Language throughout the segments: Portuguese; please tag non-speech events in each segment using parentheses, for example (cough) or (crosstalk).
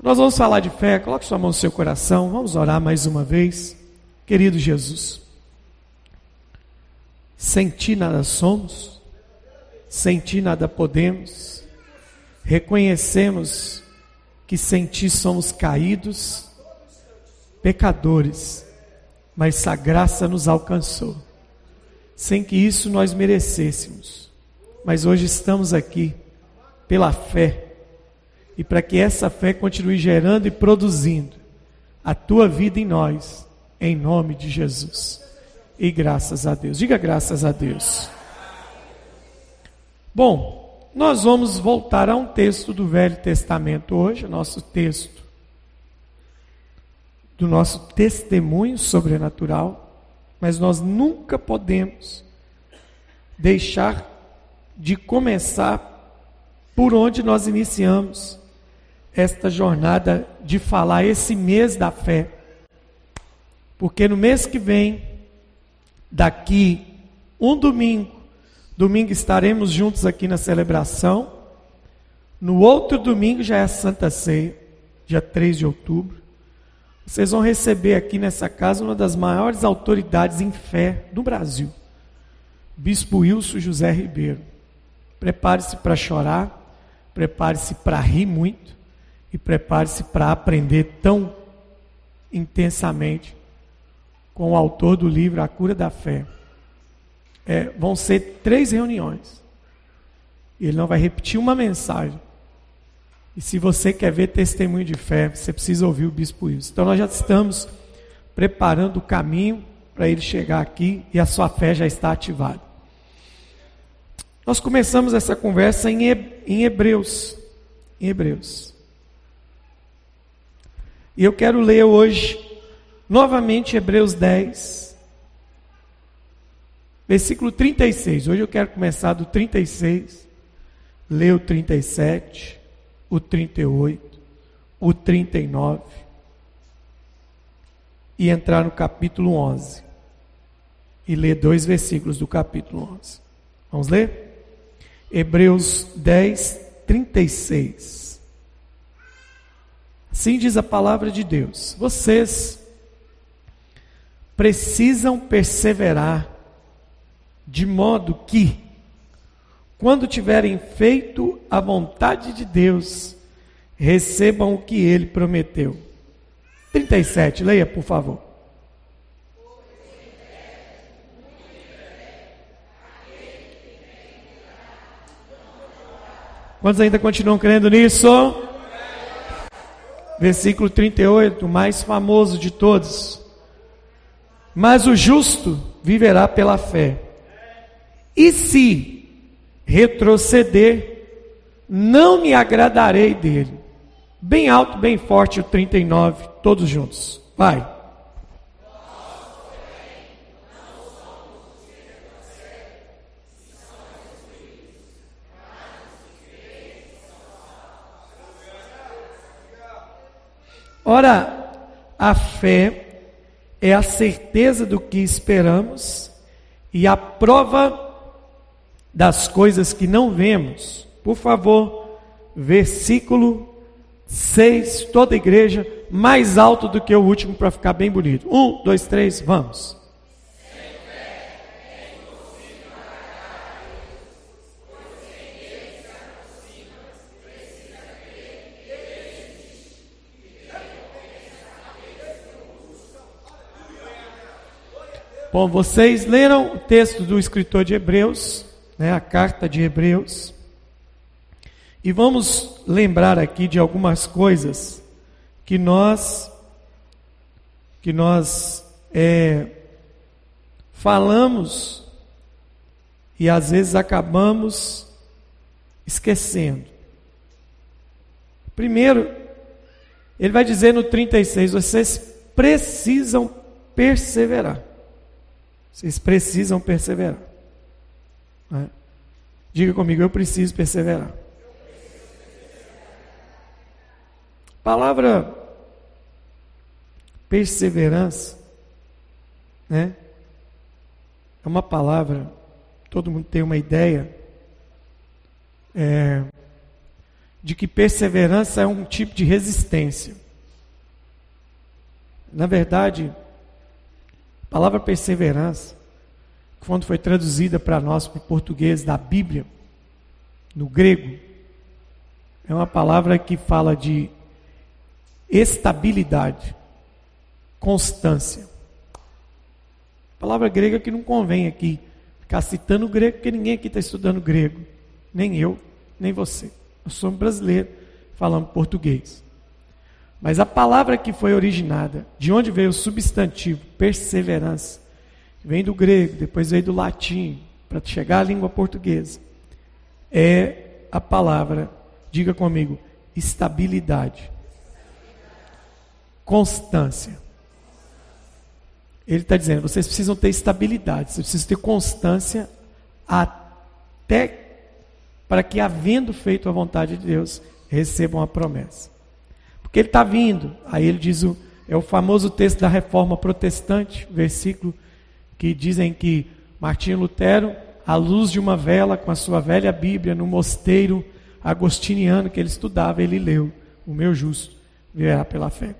Nós vamos falar de fé, coloque sua mão no seu coração, vamos orar mais uma vez. Querido Jesus, sem ti nada somos, sem ti nada podemos, reconhecemos que sem ti somos caídos, pecadores, mas a graça nos alcançou, sem que isso nós merecêssemos, mas hoje estamos aqui pela fé e para que essa fé continue gerando e produzindo a tua vida em nós, em nome de Jesus. E graças a Deus. Diga graças a Deus. Bom, nós vamos voltar a um texto do Velho Testamento hoje, nosso texto do nosso testemunho sobrenatural, mas nós nunca podemos deixar de começar por onde nós iniciamos esta jornada de falar esse mês da fé. Porque no mês que vem, daqui um domingo, domingo estaremos juntos aqui na celebração. No outro domingo já é a Santa Ceia, dia 3 de outubro. Vocês vão receber aqui nessa casa uma das maiores autoridades em fé do Brasil, Bispo Wilson José Ribeiro. Prepare-se para chorar, prepare-se para rir muito, e prepare-se para aprender tão intensamente com o autor do livro A Cura da Fé. É, vão ser três reuniões. Ele não vai repetir uma mensagem. E se você quer ver testemunho de fé, você precisa ouvir o Bispo Wilson. Então nós já estamos preparando o caminho para ele chegar aqui e a sua fé já está ativada. Nós começamos essa conversa em Hebreus. Em Hebreus. E eu quero ler hoje, novamente, Hebreus 10, versículo 36. Hoje eu quero começar do 36, ler o 37, o 38, o 39 e entrar no capítulo 11 e ler dois versículos do capítulo 11. Vamos ler? Hebreus 10, 36. Sim diz a palavra de Deus. Vocês precisam perseverar de modo que quando tiverem feito a vontade de Deus, recebam o que ele prometeu. 37, leia, por favor. Quantos ainda continuam crendo nisso? Versículo 38, o mais famoso de todos. Mas o justo viverá pela fé. E se retroceder, não me agradarei dele. Bem alto, bem forte o 39, todos juntos. Vai. Ora, a fé é a certeza do que esperamos e a prova das coisas que não vemos. Por favor, versículo 6, toda igreja, mais alto do que o último para ficar bem bonito. Um, dois, três, vamos. Bom, vocês leram o texto do escritor de Hebreus, né, a carta de Hebreus, e vamos lembrar aqui de algumas coisas que nós que nós é, falamos e às vezes acabamos esquecendo. Primeiro, ele vai dizer no 36: vocês precisam perseverar. Vocês precisam perseverar. Né? Diga comigo, eu preciso perseverar. Palavra perseverança, né? É uma palavra, todo mundo tem uma ideia, é, de que perseverança é um tipo de resistência. Na verdade, a palavra perseverança, quando foi traduzida para nós para o português da Bíblia, no grego, é uma palavra que fala de estabilidade, constância. Palavra grega que não convém aqui ficar citando grego, porque ninguém aqui está estudando grego, nem eu, nem você. Nós somos brasileiros, falamos português. Mas a palavra que foi originada, de onde veio o substantivo perseverança, vem do grego, depois veio do latim, para chegar à língua portuguesa, é a palavra, diga comigo, estabilidade, constância. Ele está dizendo: vocês precisam ter estabilidade, vocês precisam ter constância até para que, havendo feito a vontade de Deus, recebam a promessa. Porque ele está vindo. Aí ele diz: o, é o famoso texto da reforma protestante, versículo que dizem que Martinho Lutero, à luz de uma vela, com a sua velha Bíblia, no mosteiro agostiniano que ele estudava, ele leu: O meu justo viverá pela fé.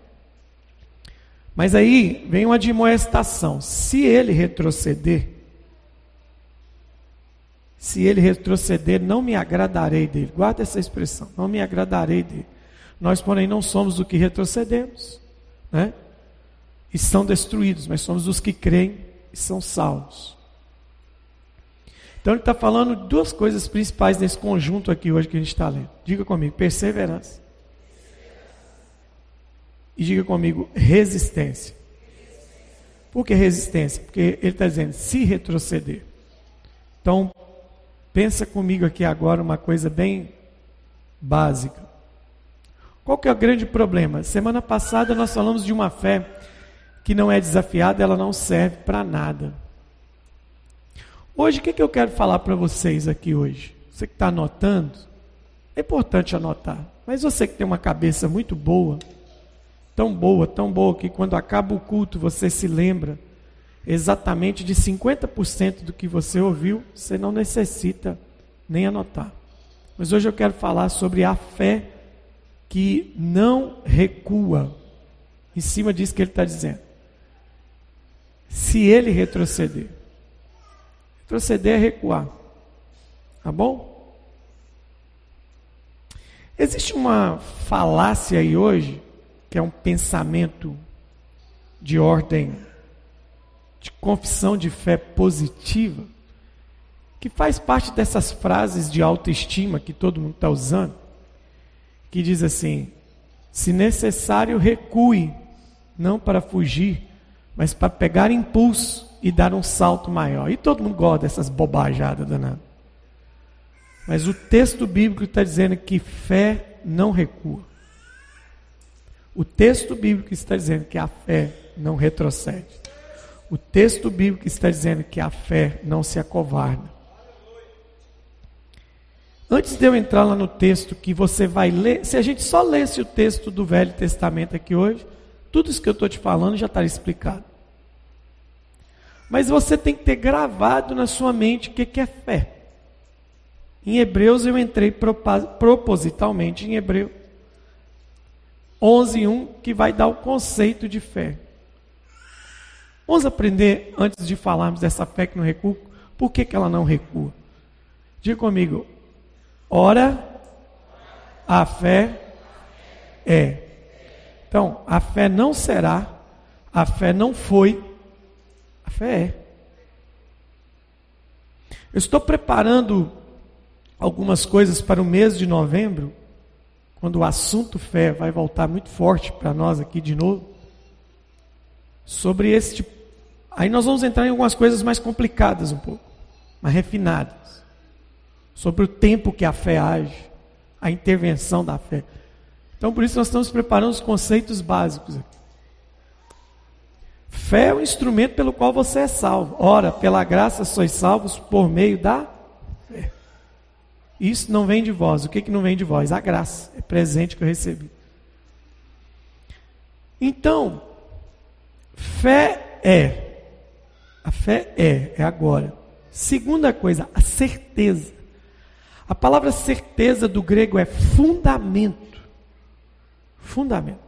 Mas aí vem uma admoestação: se ele retroceder, se ele retroceder, não me agradarei dele. Guarda essa expressão, não me agradarei dele. Nós, porém, não somos o que retrocedemos, né? E são destruídos, mas somos os que creem e são salvos. Então ele está falando duas coisas principais nesse conjunto aqui hoje que a gente está lendo. Diga comigo, perseverança. E diga comigo, resistência. Por que resistência? Porque ele está dizendo, se retroceder. Então, pensa comigo aqui agora uma coisa bem básica. Qual que é o grande problema? Semana passada nós falamos de uma fé que não é desafiada, ela não serve para nada. Hoje, o que, que eu quero falar para vocês aqui hoje? Você que está anotando, é importante anotar, mas você que tem uma cabeça muito boa, tão boa, tão boa, que quando acaba o culto você se lembra exatamente de 50% do que você ouviu, você não necessita nem anotar. Mas hoje eu quero falar sobre a fé que não recua. Em cima disso que ele está dizendo. Se ele retroceder. Retroceder é recuar. Tá bom? Existe uma falácia aí hoje, que é um pensamento de ordem de confissão de fé positiva, que faz parte dessas frases de autoestima que todo mundo está usando que diz assim: se necessário, recue, não para fugir, mas para pegar impulso e dar um salto maior. E todo mundo gosta dessas bobajadas danadas. Mas o texto bíblico está dizendo que fé não recua. O texto bíblico está dizendo que a fé não retrocede. O texto bíblico está dizendo que a fé não se acovarda. Antes de eu entrar lá no texto que você vai ler, se a gente só lesse o texto do Velho Testamento aqui hoje, tudo isso que eu estou te falando já está explicado. Mas você tem que ter gravado na sua mente o que, que é fé. Em Hebreus eu entrei propositalmente em Hebreu 11.1 que vai dar o conceito de fé. Vamos aprender, antes de falarmos dessa fé que não recua, por que, que ela não recua? Diga comigo, Ora, a fé é. Então, a fé não será, a fé não foi, a fé é. Eu estou preparando algumas coisas para o mês de novembro, quando o assunto fé vai voltar muito forte para nós aqui de novo. Sobre tipo. Aí nós vamos entrar em algumas coisas mais complicadas um pouco, mais refinadas sobre o tempo que a fé age, a intervenção da fé. Então, por isso, nós estamos preparando os conceitos básicos aqui. Fé é o instrumento pelo qual você é salvo. Ora, pela graça sois salvos por meio da fé. Isso não vem de vós. O que, que não vem de vós? A graça. É presente que eu recebi. Então, fé é. A fé é, é agora. Segunda coisa, a certeza. A palavra certeza do grego é fundamento. Fundamento.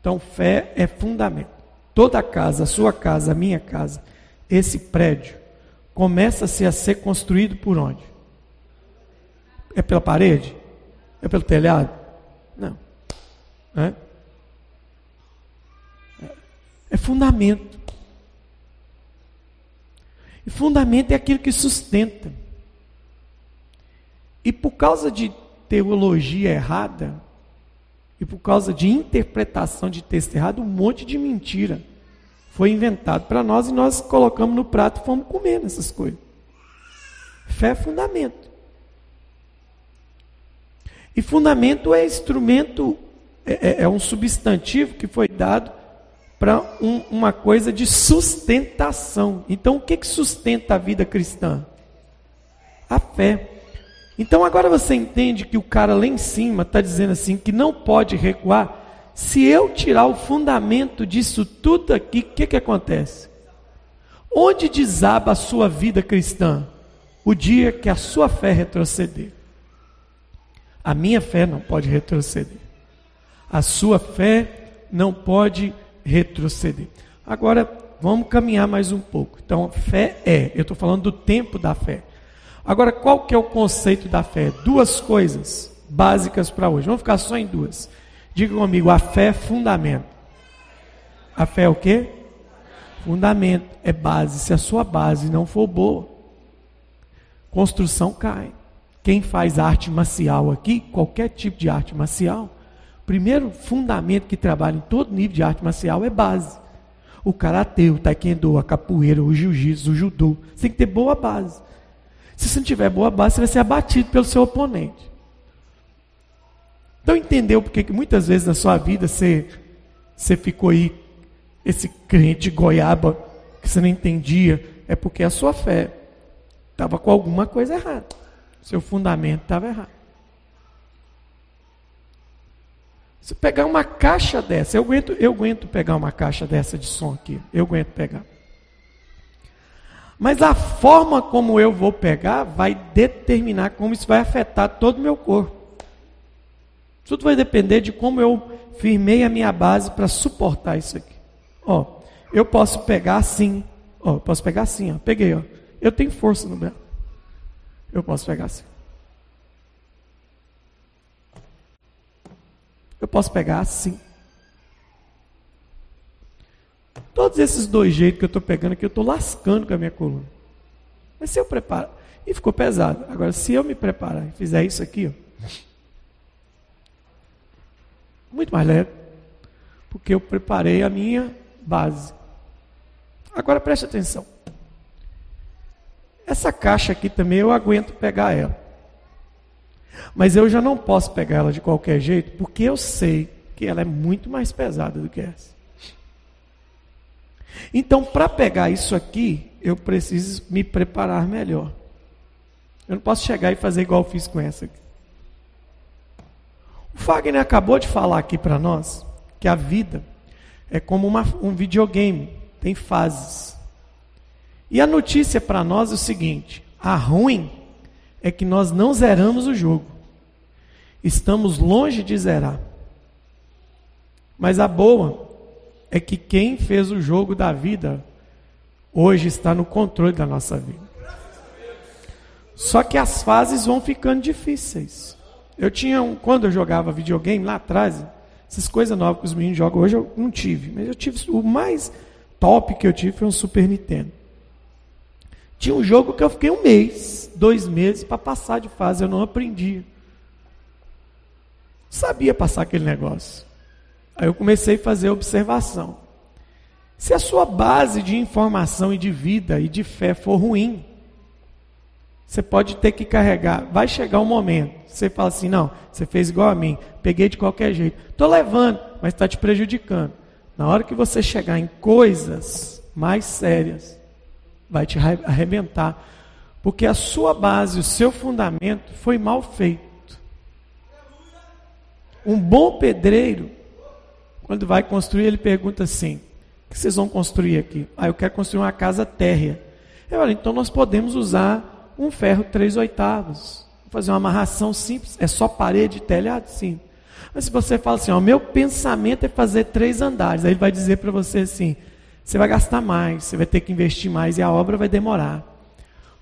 Então, fé é fundamento. Toda casa, a sua casa, a minha casa, esse prédio, começa-se a ser construído por onde? É pela parede? É pelo telhado? Não. É, é fundamento. E fundamento é aquilo que sustenta. E por causa de teologia errada, e por causa de interpretação de texto errado, um monte de mentira foi inventado para nós e nós colocamos no prato e fomos comendo essas coisas. Fé é fundamento. E fundamento é instrumento, é, é, é um substantivo que foi dado para um, uma coisa de sustentação. Então, o que, que sustenta a vida cristã? A fé. Então, agora você entende que o cara lá em cima está dizendo assim que não pode recuar. Se eu tirar o fundamento disso tudo aqui, o que, que acontece? Onde desaba a sua vida cristã? O dia que a sua fé retroceder. A minha fé não pode retroceder. A sua fé não pode retroceder. Agora, vamos caminhar mais um pouco. Então, fé é, eu estou falando do tempo da fé. Agora, qual que é o conceito da fé? Duas coisas básicas para hoje. Vamos ficar só em duas. Diga comigo, a fé é fundamento. A fé é o quê? Fundamento, é base. Se a sua base não for boa, construção cai. Quem faz arte marcial aqui, qualquer tipo de arte marcial, primeiro fundamento que trabalha em todo nível de arte marcial é base. O karatê, o taekwondo, a capoeira, o jiu-jitsu, o judô. Você tem que ter boa base. Se você não tiver boa base, você vai ser abatido pelo seu oponente. Então entendeu porque que muitas vezes na sua vida você, você ficou aí, esse crente goiaba, que você não entendia, é porque a sua fé estava com alguma coisa errada. Seu fundamento estava errado. Se pegar uma caixa dessa, eu aguento, eu aguento pegar uma caixa dessa de som aqui, eu aguento pegar. Mas a forma como eu vou pegar vai determinar como isso vai afetar todo o meu corpo. Tudo vai depender de como eu firmei a minha base para suportar isso aqui. Ó, eu posso pegar assim, ó, eu posso pegar assim, ó, peguei, ó. Eu tenho força no meu. Eu posso pegar assim. Eu posso pegar assim. Todos esses dois jeitos que eu estou pegando aqui, eu estou lascando com a minha coluna. Mas se eu preparo, e ficou pesado. Agora, se eu me preparar e fizer isso aqui, ó, muito mais leve, porque eu preparei a minha base. Agora preste atenção. Essa caixa aqui também eu aguento pegar ela. Mas eu já não posso pegar ela de qualquer jeito, porque eu sei que ela é muito mais pesada do que essa. Então, para pegar isso aqui, eu preciso me preparar melhor. Eu não posso chegar e fazer igual eu fiz com essa aqui. O Fagner acabou de falar aqui para nós que a vida é como uma, um videogame, tem fases. E a notícia para nós é o seguinte: a ruim é que nós não zeramos o jogo. Estamos longe de zerar. Mas a boa é que quem fez o jogo da vida hoje está no controle da nossa vida. Só que as fases vão ficando difíceis. Eu tinha um, quando eu jogava videogame lá atrás, essas coisas novas que os meninos jogam hoje eu não tive, mas eu tive o mais top que eu tive foi um Super Nintendo. Tinha um jogo que eu fiquei um mês, dois meses para passar de fase, eu não aprendia. Sabia passar aquele negócio. Aí eu comecei a fazer observação. Se a sua base de informação e de vida e de fé for ruim, você pode ter que carregar. Vai chegar um momento, você fala assim: não, você fez igual a mim, peguei de qualquer jeito. Estou levando, mas está te prejudicando. Na hora que você chegar em coisas mais sérias, vai te arrebentar, porque a sua base, o seu fundamento foi mal feito. Um bom pedreiro, quando vai construir, ele pergunta assim: o que vocês vão construir aqui? Ah, eu quero construir uma casa térrea. Eu então nós podemos usar um ferro três oitavos. Vou fazer uma amarração simples, é só parede e telhado? Sim. Mas se você fala assim, o meu pensamento é fazer três andares, aí ele vai dizer para você assim, você vai gastar mais, você vai ter que investir mais e a obra vai demorar.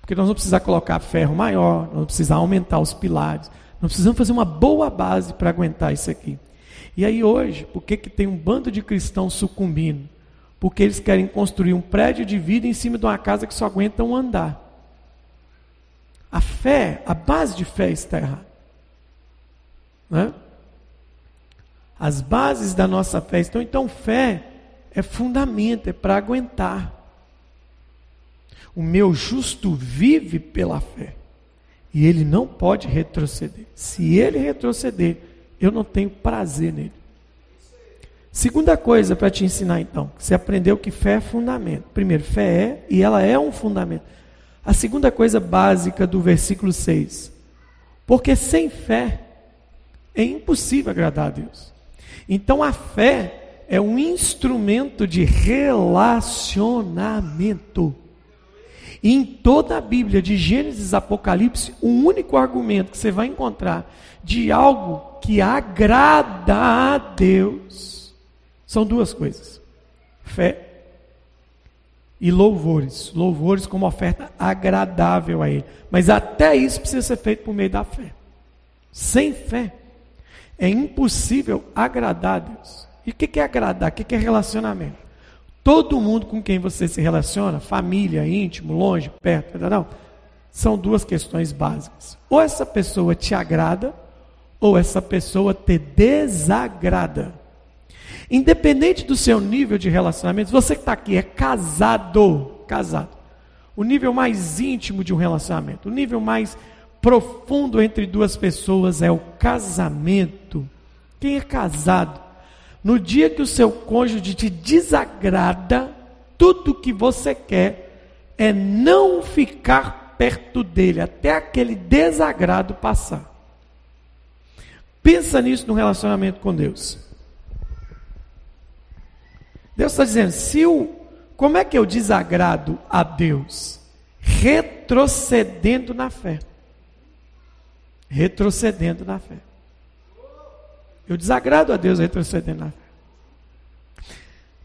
Porque nós vamos precisar colocar ferro maior, nós vamos precisar aumentar os pilares, nós precisamos fazer uma boa base para aguentar isso aqui. E aí hoje, por que, que tem um bando de cristãos sucumbindo? Porque eles querem construir um prédio de vida em cima de uma casa que só aguenta um andar. A fé, a base de fé está errada. Né? As bases da nossa fé estão. Então, fé é fundamento, é para aguentar. O meu justo vive pela fé. E ele não pode retroceder. Se ele retroceder, eu não tenho prazer nele. Segunda coisa para te ensinar então, você aprendeu que fé é fundamento. Primeiro, fé é e ela é um fundamento. A segunda coisa básica do versículo 6. Porque sem fé é impossível agradar a Deus. Então a fé é um instrumento de relacionamento. E em toda a Bíblia, de Gênesis a Apocalipse, o único argumento que você vai encontrar de algo que agrada a Deus são duas coisas: fé e louvores. Louvores como oferta agradável a Ele. Mas até isso precisa ser feito por meio da fé. Sem fé, é impossível agradar a Deus. E o que é agradar? O que é relacionamento? Todo mundo com quem você se relaciona, família, íntimo, longe, perto, não, são duas questões básicas. Ou essa pessoa te agrada, ou essa pessoa te desagrada. Independente do seu nível de relacionamento, você que está aqui é casado, casado. O nível mais íntimo de um relacionamento, o nível mais profundo entre duas pessoas é o casamento. Quem é casado no dia que o seu cônjuge te desagrada, tudo que você quer é não ficar perto dele até aquele desagrado passar. Pensa nisso no relacionamento com Deus. Deus está dizendo: se o, como é que eu desagrado a Deus? Retrocedendo na fé. Retrocedendo na fé. Eu desagrado a Deus retrocedendo na fé.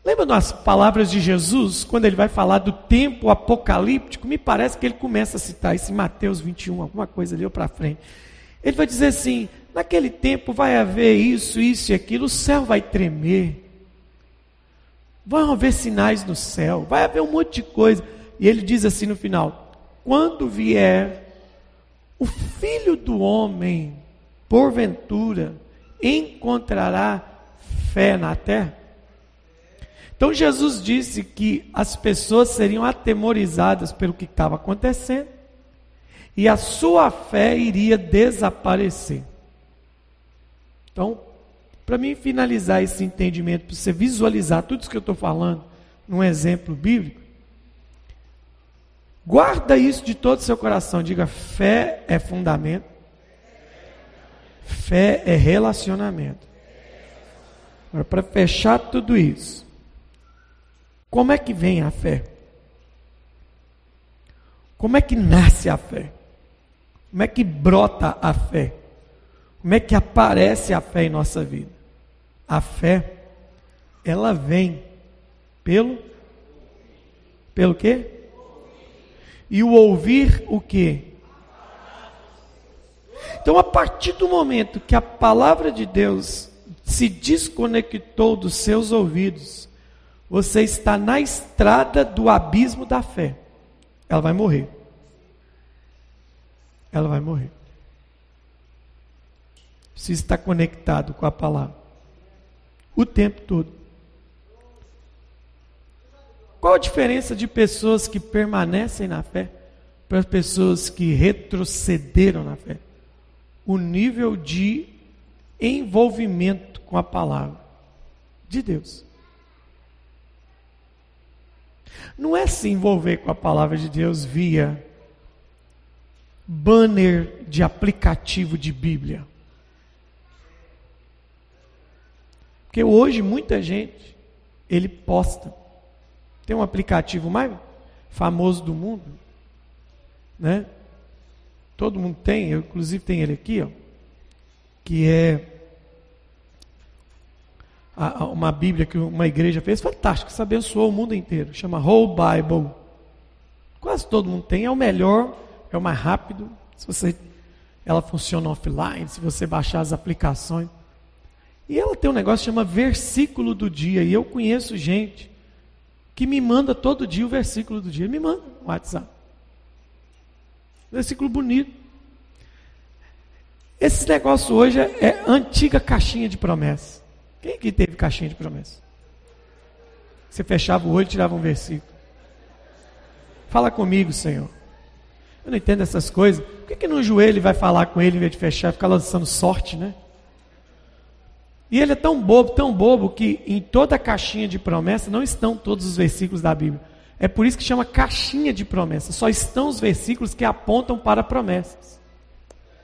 Lembra das palavras de Jesus, quando ele vai falar do tempo apocalíptico? Me parece que ele começa a citar isso em Mateus 21, alguma coisa ali para frente. Ele vai dizer assim: naquele tempo vai haver isso, isso e aquilo, o céu vai tremer, vão haver sinais no céu, vai haver um monte de coisa. E ele diz assim no final: quando vier o filho do homem, porventura, encontrará fé na terra? Então Jesus disse que as pessoas seriam atemorizadas pelo que estava acontecendo e a sua fé iria desaparecer. Então, para mim finalizar esse entendimento, para você visualizar tudo isso que eu estou falando num exemplo bíblico, guarda isso de todo o seu coração. Diga: fé é fundamento, Fé é relacionamento. Agora, para fechar tudo isso, como é que vem a fé? Como é que nasce a fé? Como é que brota a fé? Como é que aparece a fé em nossa vida? A fé, ela vem pelo pelo quê? E o ouvir o quê? Então, a partir do momento que a palavra de Deus se desconectou dos seus ouvidos, você está na estrada do abismo da fé. Ela vai morrer. Ela vai morrer. Precisa estar conectado com a palavra. O tempo todo. Qual a diferença de pessoas que permanecem na fé para pessoas que retrocederam na fé? o nível de envolvimento com a palavra de Deus. Não é se envolver com a palavra de Deus via banner de aplicativo de Bíblia. Porque hoje muita gente ele posta. Tem um aplicativo mais famoso do mundo, né? todo mundo tem, eu inclusive tenho ele aqui, ó, que é uma Bíblia que uma igreja fez, fantástica, isso abençoou o mundo inteiro, chama Whole Bible. Quase todo mundo tem, é o melhor, é o mais rápido. Se você, ela funciona offline, se você baixar as aplicações. E ela tem um negócio que chama versículo do dia, e eu conheço gente que me manda todo dia o versículo do dia, me manda no WhatsApp. Versículo bonito. Esse negócio hoje é, é antiga caixinha de promessa. Quem que teve caixinha de promessa? Você fechava o olho e tirava um versículo. Fala comigo, Senhor. Eu não entendo essas coisas. Por que, que no joelho vai falar com ele em vez de fechar ficar lançando sorte, né? E ele é tão bobo, tão bobo, que em toda a caixinha de promessa não estão todos os versículos da Bíblia. É por isso que chama caixinha de promessa. Só estão os versículos que apontam para promessas.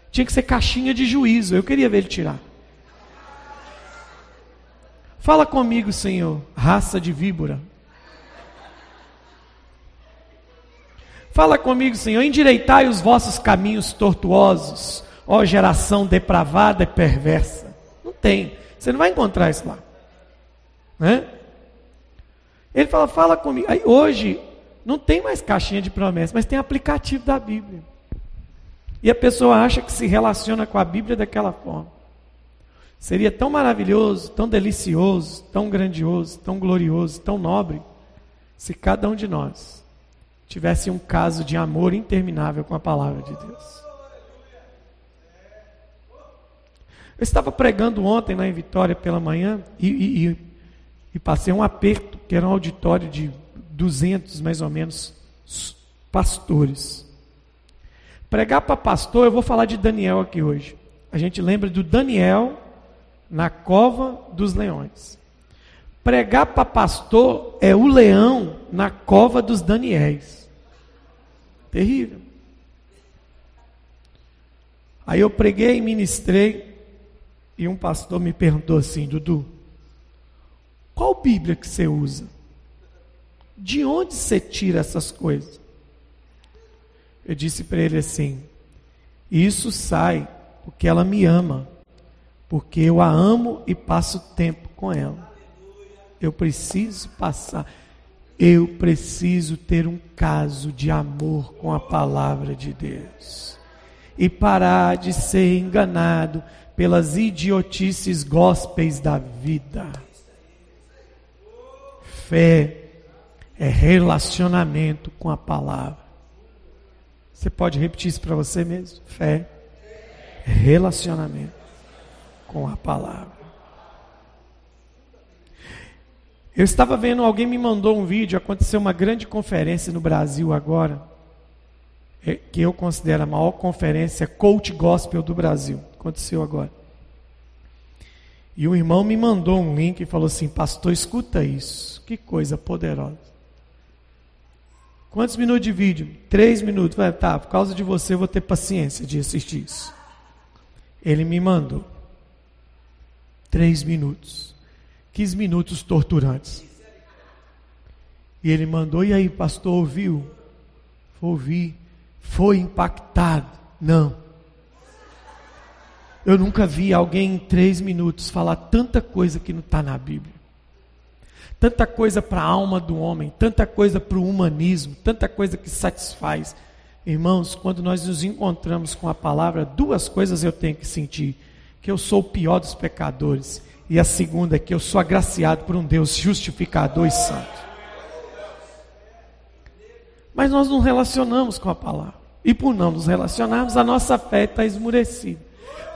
Tinha que ser caixinha de juízo. Eu queria ver ele tirar. Fala comigo, Senhor, raça de víbora. Fala comigo, Senhor, endireitai os vossos caminhos tortuosos, ó geração depravada e perversa. Não tem, você não vai encontrar isso lá. Né? Ele fala, fala comigo. Aí, hoje, não tem mais caixinha de promessa, mas tem aplicativo da Bíblia. E a pessoa acha que se relaciona com a Bíblia daquela forma. Seria tão maravilhoso, tão delicioso, tão grandioso, tão glorioso, tão nobre, se cada um de nós tivesse um caso de amor interminável com a palavra de Deus. Eu estava pregando ontem lá em Vitória pela manhã e, e, e, e passei um aperto, que era um auditório de 200 mais ou menos pastores. Pregar para pastor, eu vou falar de Daniel aqui hoje. A gente lembra do Daniel na cova dos leões. Pregar para pastor é o leão na cova dos Daniéis. Terrível. Aí eu preguei e ministrei, e um pastor me perguntou assim: Dudu, qual Bíblia que você usa? De onde você tira essas coisas? Eu disse para ele assim: Isso sai porque ela me ama porque eu a amo e passo tempo com ela. Eu preciso passar, eu preciso ter um caso de amor com a palavra de Deus e parar de ser enganado pelas idiotices gospels da vida. Fé é relacionamento com a palavra. Você pode repetir isso para você mesmo? Fé é relacionamento com a palavra. Eu estava vendo, alguém me mandou um vídeo, aconteceu uma grande conferência no Brasil agora, é, que eu considero a maior conferência coach gospel do Brasil. Aconteceu agora. E um irmão me mandou um link e falou assim: Pastor, escuta isso. Que coisa poderosa. Quantos minutos de vídeo? Três minutos. Vai, tá, por causa de você eu vou ter paciência de assistir isso. Ele me mandou. Três minutos. 15 minutos torturantes. E ele mandou, e aí, pastor, ouviu? Ouvi. Foi impactado. Não. Eu nunca vi alguém em três minutos falar tanta coisa que não está na Bíblia. Tanta coisa para a alma do homem, tanta coisa para o humanismo, tanta coisa que satisfaz. Irmãos, quando nós nos encontramos com a palavra, duas coisas eu tenho que sentir que eu sou o pior dos pecadores. E a segunda é que eu sou agraciado por um Deus justificador e santo. Mas nós não relacionamos com a palavra. E por não nos relacionarmos, a nossa fé está esmurecida.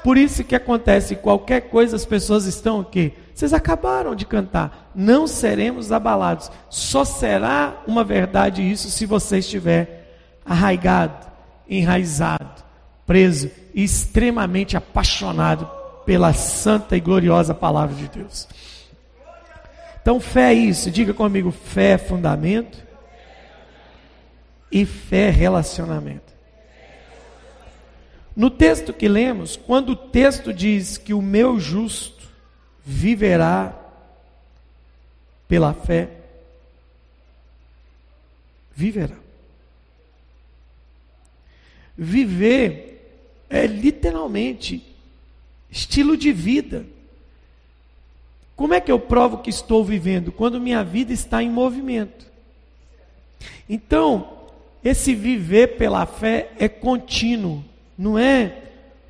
Por isso que acontece qualquer coisa, as pessoas estão o quê? Vocês acabaram de cantar. Não seremos abalados. Só será uma verdade isso se você estiver arraigado, enraizado, preso e extremamente apaixonado pela santa e gloriosa palavra de Deus. Então, fé é isso, diga comigo: fé é fundamento e fé é relacionamento. No texto que lemos, quando o texto diz que o meu justo viverá pela fé, viverá. Viver é literalmente estilo de vida. Como é que eu provo que estou vivendo? Quando minha vida está em movimento. Então, esse viver pela fé é contínuo, não é?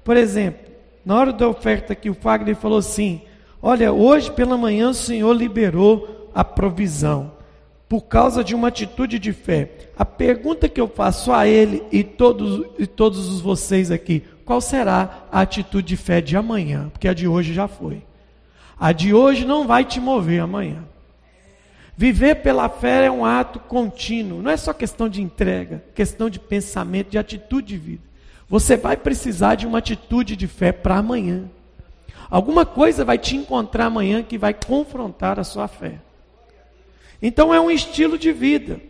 Por exemplo, na hora da oferta que o Fagner falou assim: Olha, hoje pela manhã o Senhor liberou a provisão por causa de uma atitude de fé. A pergunta que eu faço a ele e todos, e todos vocês aqui: qual será a atitude de fé de amanhã? Porque a de hoje já foi. A de hoje não vai te mover amanhã. Viver pela fé é um ato contínuo, não é só questão de entrega, questão de pensamento, de atitude de vida. Você vai precisar de uma atitude de fé para amanhã. Alguma coisa vai te encontrar amanhã que vai confrontar a sua fé. Então é um estilo de vida.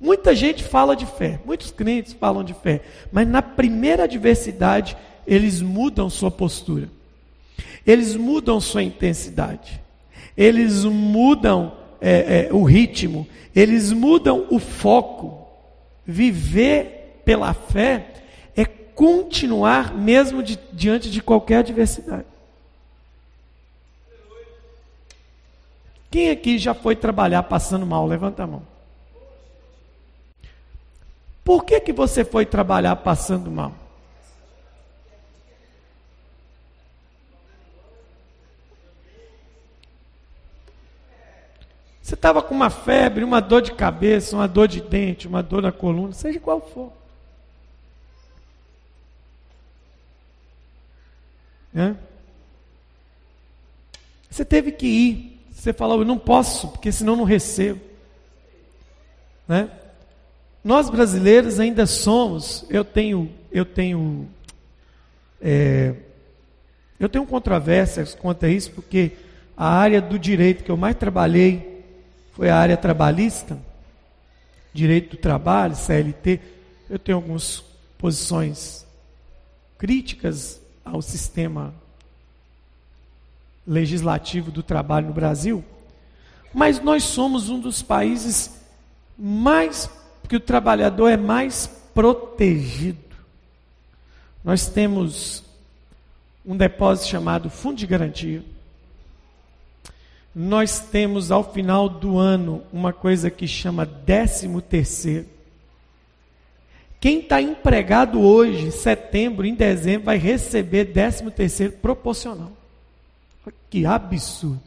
Muita gente fala de fé, muitos crentes falam de fé, mas na primeira adversidade eles mudam sua postura, eles mudam sua intensidade, eles mudam é, é, o ritmo, eles mudam o foco. Viver pela fé continuar mesmo de, diante de qualquer adversidade. Quem aqui já foi trabalhar passando mal? Levanta a mão. Por que, que você foi trabalhar passando mal? Você estava com uma febre, uma dor de cabeça, uma dor de dente, uma dor na coluna, seja qual for. É? Você teve que ir. Você falou, eu não posso, porque senão não recebo. Né? Nós brasileiros ainda somos, eu tenho, eu tenho, é, eu tenho controvérsias quanto a isso, porque a área do direito que eu mais trabalhei foi a área trabalhista, direito do trabalho, CLT. Eu tenho algumas posições críticas ao sistema legislativo do trabalho no Brasil, mas nós somos um dos países mais que o trabalhador é mais protegido. Nós temos um depósito chamado Fundo de Garantia. Nós temos ao final do ano uma coisa que chama décimo terceiro. Quem está empregado hoje, setembro, em dezembro, vai receber décimo terceiro proporcional. Que absurdo.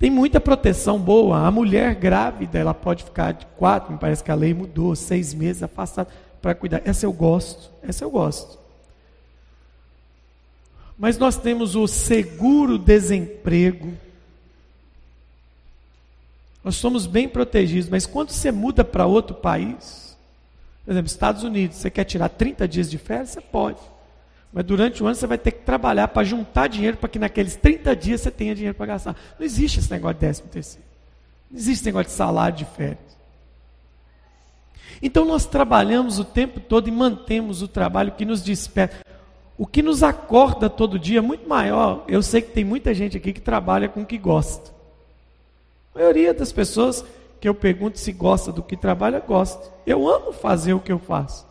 Tem muita proteção boa. A mulher grávida, ela pode ficar de quatro, me parece que a lei mudou, seis meses afastada para cuidar. Essa eu gosto, essa eu gosto. Mas nós temos o seguro desemprego. Nós somos bem protegidos, mas quando você muda para outro país, por exemplo, Estados Unidos, você quer tirar 30 dias de férias, você pode. Mas durante o ano você vai ter que trabalhar para juntar dinheiro para que naqueles 30 dias você tenha dinheiro para gastar. Não existe esse negócio de décimo terceiro. Não existe esse negócio de salário de férias. Então nós trabalhamos o tempo todo e mantemos o trabalho que nos desperta. O que nos acorda todo dia é muito maior. Eu sei que tem muita gente aqui que trabalha com o que gosta. A maioria das pessoas que eu pergunto se gosta do que trabalha, gosta. Eu amo fazer o que eu faço.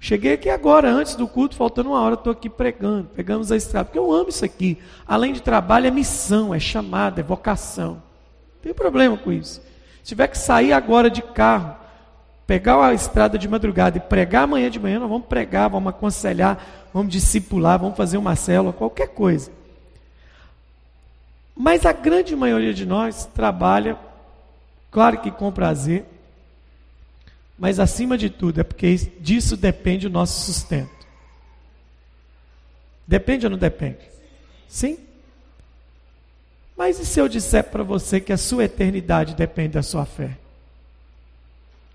Cheguei aqui agora, antes do culto, faltando uma hora, estou aqui pregando. Pegamos a estrada, porque eu amo isso aqui. Além de trabalho, é missão, é chamada, é vocação. Não tem problema com isso. Se tiver que sair agora de carro, pegar a estrada de madrugada e pregar amanhã de manhã, nós vamos pregar, vamos aconselhar, vamos discipular, vamos fazer uma célula, qualquer coisa. Mas a grande maioria de nós trabalha, claro que com prazer, mas acima de tudo é porque disso depende o nosso sustento. Depende ou não depende? Sim? Mas e se eu disser para você que a sua eternidade depende da sua fé?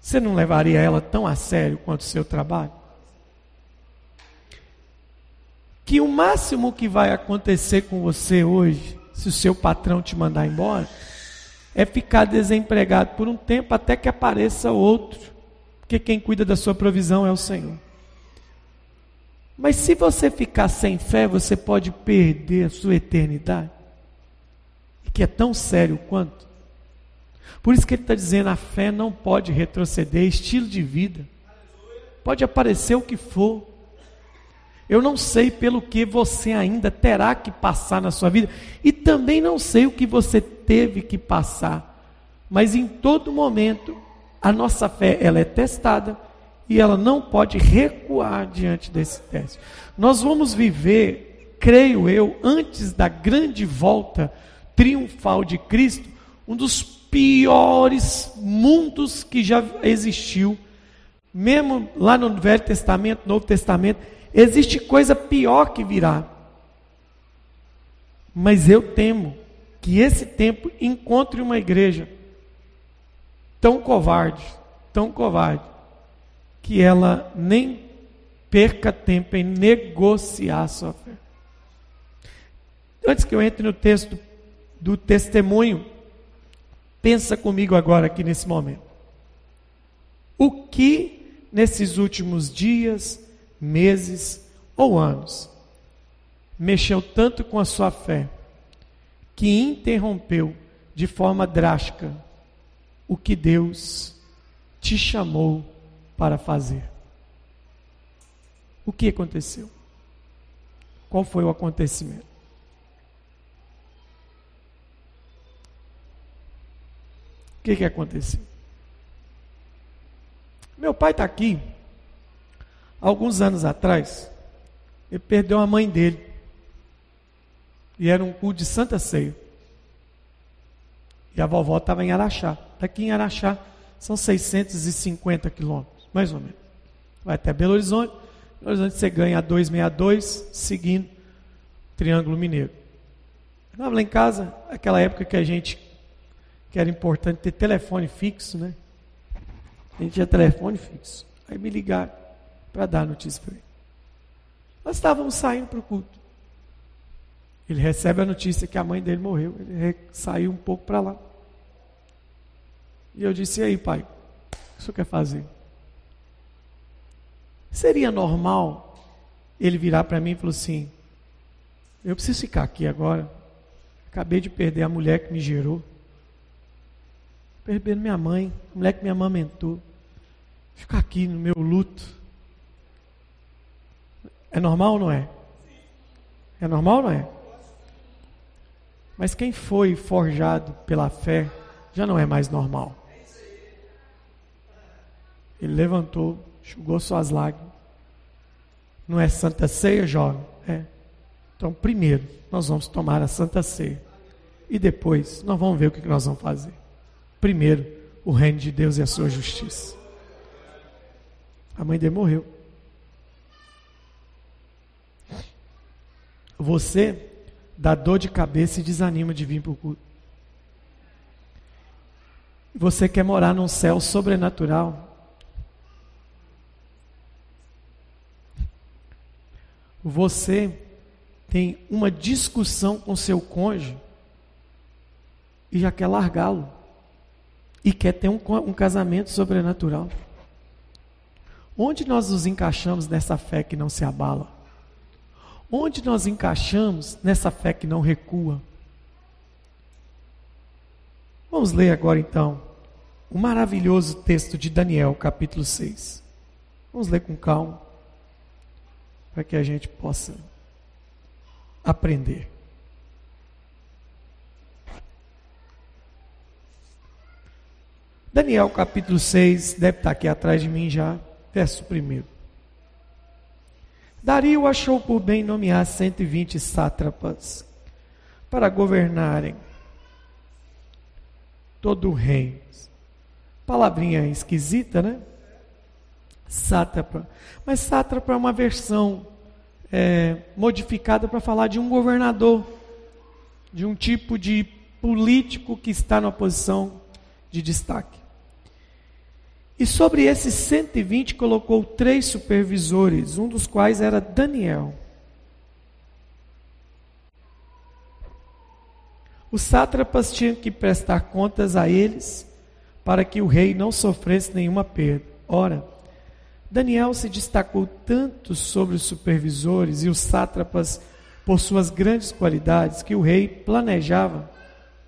Você não levaria ela tão a sério quanto o seu trabalho? Que o máximo que vai acontecer com você hoje, se o seu patrão te mandar embora, é ficar desempregado por um tempo até que apareça outro porque quem cuida da sua provisão é o Senhor. Mas se você ficar sem fé, você pode perder a sua eternidade, que é tão sério quanto. Por isso que ele está dizendo: a fé não pode retroceder, é estilo de vida. pode aparecer o que for. Eu não sei pelo que você ainda terá que passar na sua vida, e também não sei o que você teve que passar. Mas em todo momento, a nossa fé ela é testada e ela não pode recuar diante desse teste. Nós vamos viver, creio eu, antes da grande volta triunfal de Cristo, um dos piores mundos que já existiu. Mesmo lá no Velho Testamento, Novo Testamento, existe coisa pior que virá. Mas eu temo que esse tempo encontre uma igreja tão covarde, tão covarde, que ela nem perca tempo em negociar a sua fé. Antes que eu entre no texto do testemunho, pensa comigo agora aqui nesse momento. O que nesses últimos dias, meses ou anos mexeu tanto com a sua fé que interrompeu de forma drástica o que Deus te chamou para fazer. O que aconteceu? Qual foi o acontecimento? O que, que aconteceu? Meu pai está aqui. Alguns anos atrás, ele perdeu a mãe dele. E era um culto de Santa Ceia. E a vovó estava em Araxá. Daqui em Araxá são 650 quilômetros, mais ou menos. Vai até Belo Horizonte. Belo Horizonte você ganha a 262, seguindo Triângulo Mineiro. Estava lá em casa, aquela época que a gente, que era importante ter telefone fixo, né? A gente tinha telefone fixo. Aí me ligaram para dar notícia para ele. Nós estávamos saindo para o culto. Ele recebe a notícia que a mãe dele morreu. Ele saiu um pouco para lá. E eu disse: E aí, pai, o que o senhor quer fazer? Seria normal ele virar para mim e falar assim: Eu preciso ficar aqui agora. Acabei de perder a mulher que me gerou. Perdendo minha mãe, a mulher que me amamentou. Ficar aqui no meu luto. É normal ou não é? É normal ou não é? Mas quem foi forjado pela fé já não é mais normal. Ele levantou, enxugou suas lágrimas. Não é santa ceia, jovem? É. Então, primeiro, nós vamos tomar a santa ceia. E depois, nós vamos ver o que nós vamos fazer. Primeiro, o reino de Deus e a sua justiça. A mãe dele morreu. Você dá dor de cabeça e desanima de vir para o culto. Você quer morar num céu sobrenatural. Você tem uma discussão com seu cônjuge e já quer largá-lo. E quer ter um, um casamento sobrenatural. Onde nós nos encaixamos nessa fé que não se abala? Onde nós encaixamos nessa fé que não recua? Vamos ler agora então o maravilhoso texto de Daniel, capítulo 6. Vamos ler com calma, para que a gente possa aprender. Daniel capítulo 6, deve estar aqui atrás de mim já, verso 1. Dario achou por bem nomear 120 sátrapas para governarem todo o reino. Palavrinha esquisita, né? Sátrapa. Mas sátrapa é uma versão é, modificada para falar de um governador, de um tipo de político que está numa posição de destaque. E sobre esses 120 colocou três supervisores, um dos quais era Daniel. Os sátrapas tinham que prestar contas a eles para que o rei não sofresse nenhuma perda. Ora, Daniel se destacou tanto sobre os supervisores e os sátrapas por suas grandes qualidades que o rei planejava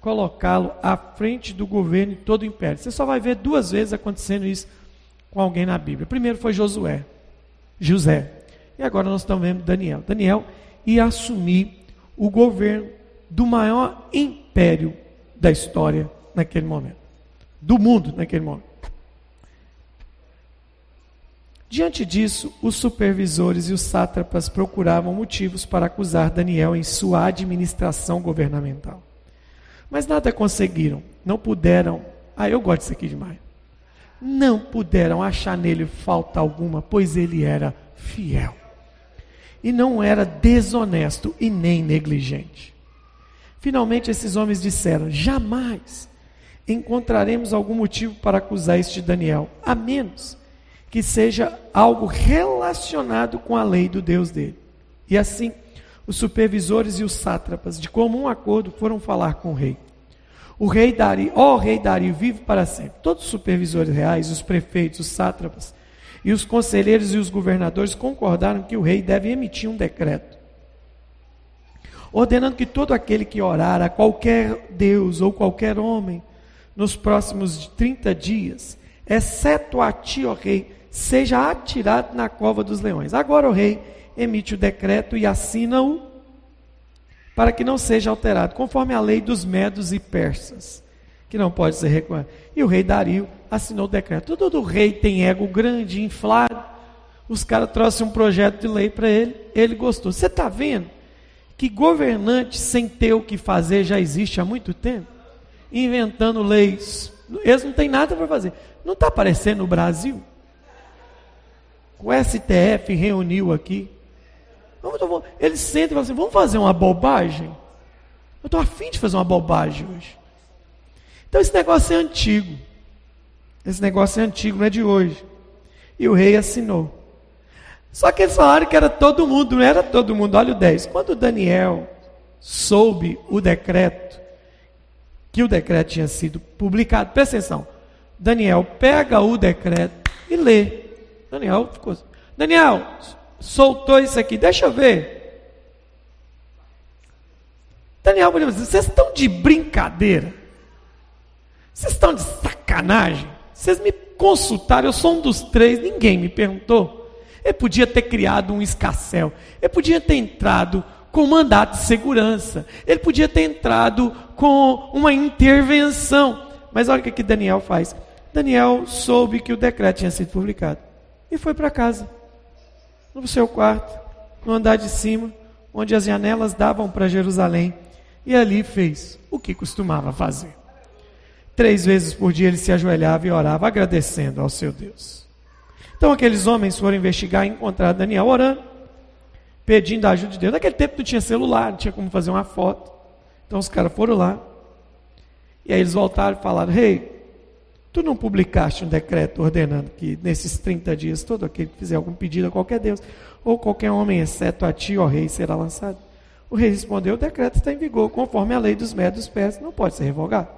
colocá-lo à frente do governo e todo o império. Você só vai ver duas vezes acontecendo isso com alguém na Bíblia. Primeiro foi Josué, José. E agora nós estamos vendo Daniel. Daniel ia assumir o governo do maior império da história naquele momento, do mundo naquele momento. Diante disso, os supervisores e os sátrapas procuravam motivos para acusar Daniel em sua administração governamental. Mas nada conseguiram, não puderam. Ah, eu gosto disso aqui demais. Não puderam achar nele falta alguma, pois ele era fiel. E não era desonesto e nem negligente. Finalmente, esses homens disseram: jamais encontraremos algum motivo para acusar este Daniel, a menos que seja algo relacionado com a lei do Deus dele. E assim, os supervisores e os sátrapas, de comum acordo, foram falar com o rei. O rei Dario, ó rei Dario, vive para sempre. Todos os supervisores reais, os prefeitos, os sátrapas e os conselheiros e os governadores concordaram que o rei deve emitir um decreto ordenando que todo aquele que orar a qualquer Deus ou qualquer homem nos próximos 30 dias, exceto a ti, ó rei, seja atirado na cova dos leões. Agora o rei emite o decreto e assina-o para que não seja alterado, conforme a lei dos medos e persas, que não pode ser recuado. E o rei Dario assinou o decreto. Todo rei tem ego grande, inflado. Os caras trouxeram um projeto de lei para ele, ele gostou. Você está vendo que governante sem ter o que fazer já existe há muito tempo? Inventando leis. Eles não têm nada para fazer. Não está aparecendo no Brasil? O STF reuniu aqui. Eles sentem e falam assim: vamos fazer uma bobagem? Eu estou afim de fazer uma bobagem hoje. Então esse negócio é antigo. Esse negócio é antigo, não é de hoje. E o rei assinou. Só que eles falaram que era todo mundo, não era todo mundo. Olha o 10. Quando Daniel soube o decreto, que o decreto tinha sido publicado, presta atenção. Daniel pega o decreto e lê. Daniel ficou assim, Daniel, soltou isso aqui, deixa eu ver. Daniel, vocês estão de brincadeira? Vocês estão de sacanagem? Vocês me consultaram, eu sou um dos três, ninguém me perguntou. Ele podia ter criado um escarcel, ele podia ter entrado com mandato de segurança, ele podia ter entrado com uma intervenção. Mas olha o que Daniel faz. Daniel soube que o decreto tinha sido publicado e foi para casa, no seu quarto, no andar de cima, onde as janelas davam para Jerusalém, e ali fez o que costumava fazer. Três vezes por dia ele se ajoelhava e orava, agradecendo ao seu Deus. Então aqueles homens foram investigar e encontraram Daniel orando, pedindo a ajuda de Deus. Naquele tempo não tinha celular, não tinha como fazer uma foto. Então os caras foram lá. E aí eles voltaram e falaram: Rei, hey, Tu não publicaste um decreto ordenando que nesses 30 dias todo aquele que fizer algum pedido a qualquer Deus, ou qualquer homem, exceto a ti, ó rei, será lançado? O rei respondeu: O decreto está em vigor, conforme a lei dos médios persas, não pode ser revogado.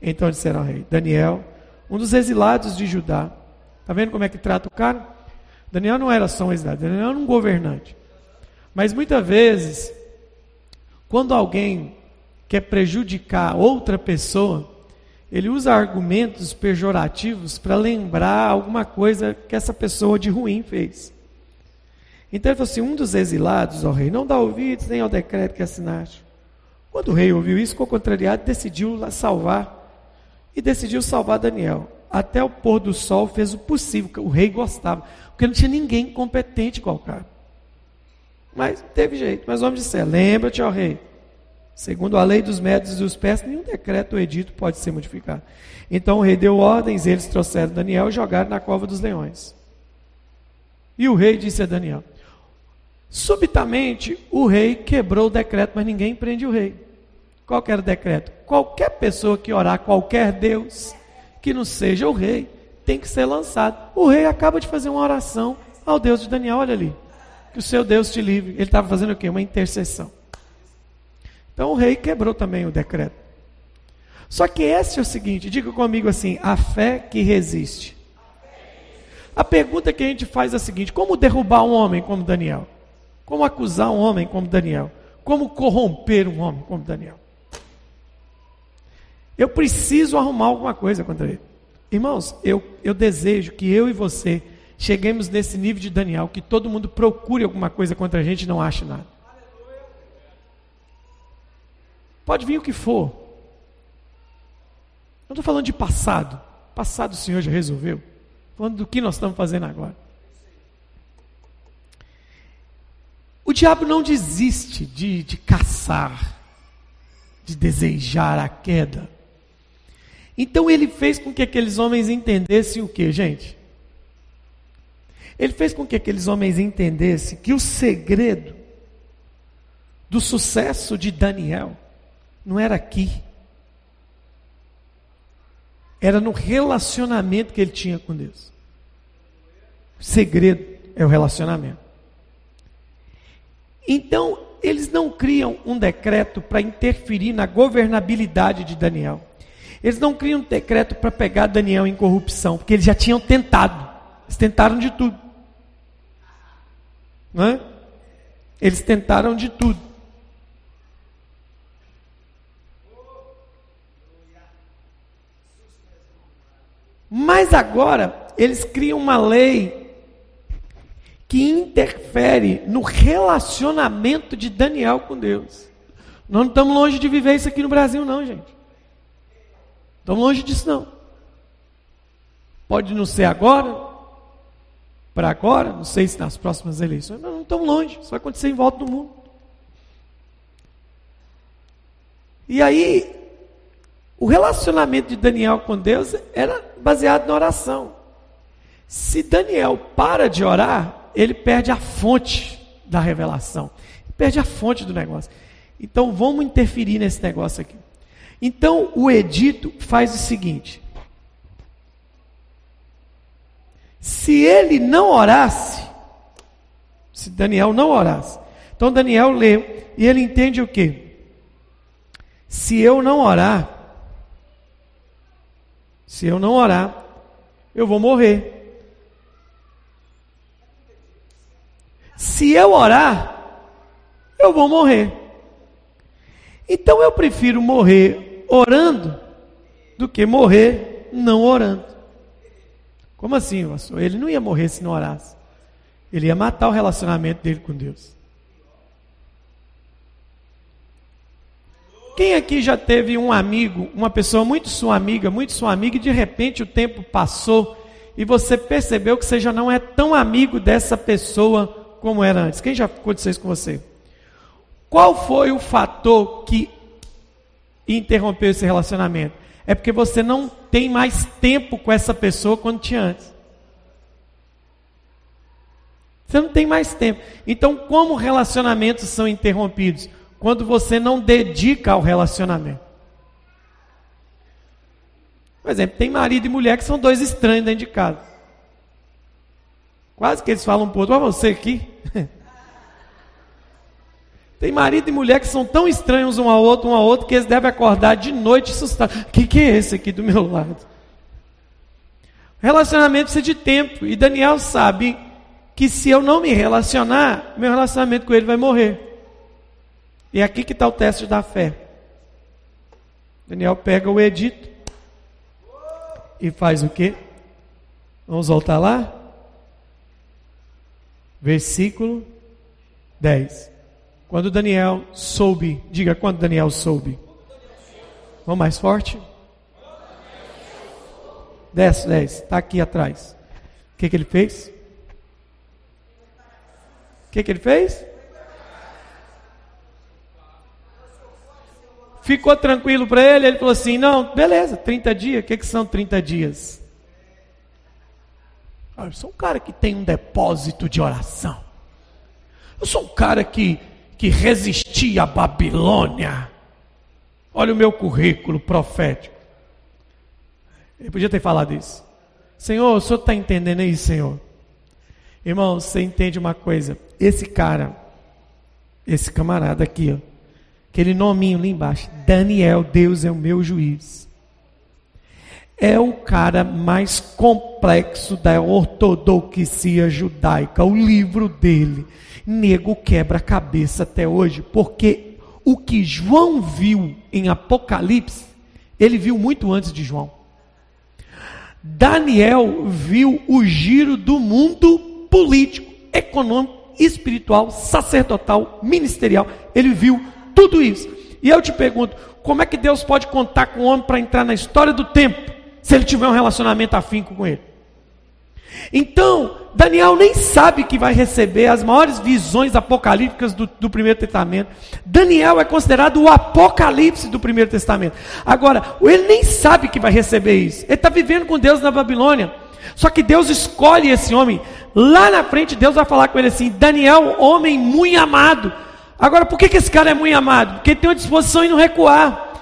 Então disseram ao rei: Daniel, um dos exilados de Judá, está vendo como é que trata o cara? Daniel não era só um exilado, Daniel era um governante. Mas muitas vezes, quando alguém quer prejudicar outra pessoa, ele usa argumentos pejorativos para lembrar alguma coisa que essa pessoa de ruim fez. Então ele falou assim: um dos exilados, ó rei, não dá ouvidos nem ao decreto que assinaste. Quando o rei ouviu isso, ficou contrariado e decidiu salvar. E decidiu salvar Daniel. Até o pôr do sol fez o possível, que o rei gostava, porque não tinha ninguém competente igual o cara. Mas teve jeito. Mas o homem disse: lembra-te, ó rei, Segundo a lei dos médios e dos persas, nenhum decreto ou edito pode ser modificado. Então o rei deu ordens, eles trouxeram Daniel e jogaram na cova dos leões. E o rei disse a Daniel: Subitamente o rei quebrou o decreto, mas ninguém prende o rei. Qual era o decreto? Qualquer pessoa que orar qualquer Deus, que não seja o rei, tem que ser lançado. O rei acaba de fazer uma oração ao Deus de Daniel, olha ali. Que o seu Deus te livre. Ele estava fazendo o quê? Uma intercessão. Então o rei quebrou também o decreto. Só que esse é o seguinte, diga comigo assim: a fé que resiste. A pergunta que a gente faz é a seguinte: como derrubar um homem como Daniel? Como acusar um homem como Daniel? Como corromper um homem como Daniel? Eu preciso arrumar alguma coisa contra ele. Irmãos, eu, eu desejo que eu e você cheguemos nesse nível de Daniel, que todo mundo procure alguma coisa contra a gente e não ache nada. Pode vir o que for. Não estou falando de passado. Passado o Senhor já resolveu. Falando do que nós estamos fazendo agora. O diabo não desiste de, de caçar, de desejar a queda. Então ele fez com que aqueles homens entendessem o que, gente? Ele fez com que aqueles homens entendessem que o segredo do sucesso de Daniel não era aqui. Era no relacionamento que ele tinha com Deus. O segredo é o relacionamento. Então, eles não criam um decreto para interferir na governabilidade de Daniel. Eles não criam um decreto para pegar Daniel em corrupção, porque eles já tinham tentado. Eles tentaram de tudo. Não é? Eles tentaram de tudo. Mas agora eles criam uma lei que interfere no relacionamento de Daniel com Deus. Nós não estamos longe de viver isso aqui no Brasil, não, gente. Estamos longe disso, não. Pode não ser agora, para agora, não sei se nas próximas eleições, mas não estamos longe. Isso vai acontecer em volta do mundo. E aí, o relacionamento de Daniel com Deus era baseado na oração. Se Daniel para de orar, ele perde a fonte da revelação, perde a fonte do negócio. Então vamos interferir nesse negócio aqui. Então o edito faz o seguinte: se ele não orasse, se Daniel não orasse, então Daniel lê e ele entende o que? Se eu não orar, se eu não orar, eu vou morrer. Se eu orar, eu vou morrer. Então eu prefiro morrer orando do que morrer não orando. Como assim, pastor? Ele não ia morrer se não orasse. Ele ia matar o relacionamento dele com Deus. Quem aqui já teve um amigo, uma pessoa muito sua amiga, muito sua amiga, e de repente o tempo passou e você percebeu que você já não é tão amigo dessa pessoa como era antes? Quem já aconteceu isso com você? Qual foi o fator que interrompeu esse relacionamento? É porque você não tem mais tempo com essa pessoa quando tinha antes. Você não tem mais tempo. Então, como relacionamentos são interrompidos? Quando você não dedica ao relacionamento. Por exemplo, tem marido e mulher que são dois estranhos dentro de casa. Quase que eles falam um pouco, outro, você aqui. (laughs) Tem marido e mulher que são tão estranhos um ao outro, um ao outro, que eles devem acordar de noite assustados. O que, que é esse aqui do meu lado? Relacionamento precisa de tempo. E Daniel sabe que se eu não me relacionar, meu relacionamento com ele vai morrer. E aqui que está o teste da fé. Daniel pega o edito e faz o quê? Vamos voltar lá? Versículo 10. Quando Daniel soube, diga quando Daniel soube. Vamos mais forte? 10, 10, está aqui atrás. O que, que ele fez? O que, que ele fez? Ficou tranquilo para ele, ele falou assim: não, beleza, 30 dias, o que, que são 30 dias? Ah, eu sou um cara que tem um depósito de oração. Eu sou um cara que, que resistia à Babilônia. Olha o meu currículo profético. Ele podia ter falado isso. Senhor, o senhor está entendendo aí, Senhor? Irmão, você entende uma coisa? Esse cara, esse camarada aqui, ó, aquele nominho ali embaixo, Daniel, Deus é o meu juiz. É o cara mais complexo da ortodoxia judaica. O livro dele, nego quebra cabeça até hoje, porque o que João viu em Apocalipse, ele viu muito antes de João. Daniel viu o giro do mundo político, econômico, espiritual, sacerdotal, ministerial. Ele viu tudo isso. E eu te pergunto: como é que Deus pode contar com o homem para entrar na história do tempo, se ele tiver um relacionamento afinco com ele? Então, Daniel nem sabe que vai receber as maiores visões apocalípticas do, do, Primeiro Testamento. Daniel é considerado o apocalipse do Primeiro Testamento. Agora, ele nem sabe que vai receber isso. Ele está vivendo com Deus na Babilônia. Só que Deus escolhe esse homem. Lá na frente, Deus vai falar com ele assim: Daniel, homem muito amado. Agora, por que, que esse cara é muito amado? Porque ele tem uma disposição em não recuar.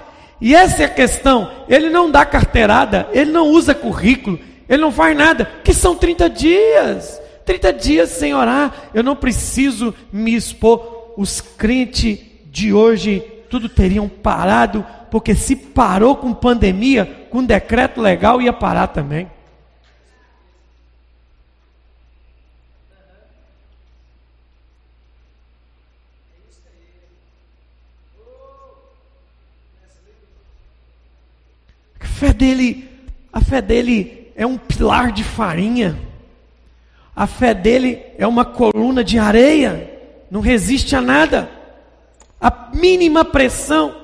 E essa é a questão. Ele não dá carteirada, ele não usa currículo, ele não faz nada, que são 30 dias. 30 dias sem orar. Eu não preciso me expor. Os crentes de hoje, tudo teriam parado, porque se parou com pandemia, com decreto legal, ia parar também. Fé dele, a fé dele é um pilar de farinha. A fé dele é uma coluna de areia, não resiste a nada. A mínima pressão.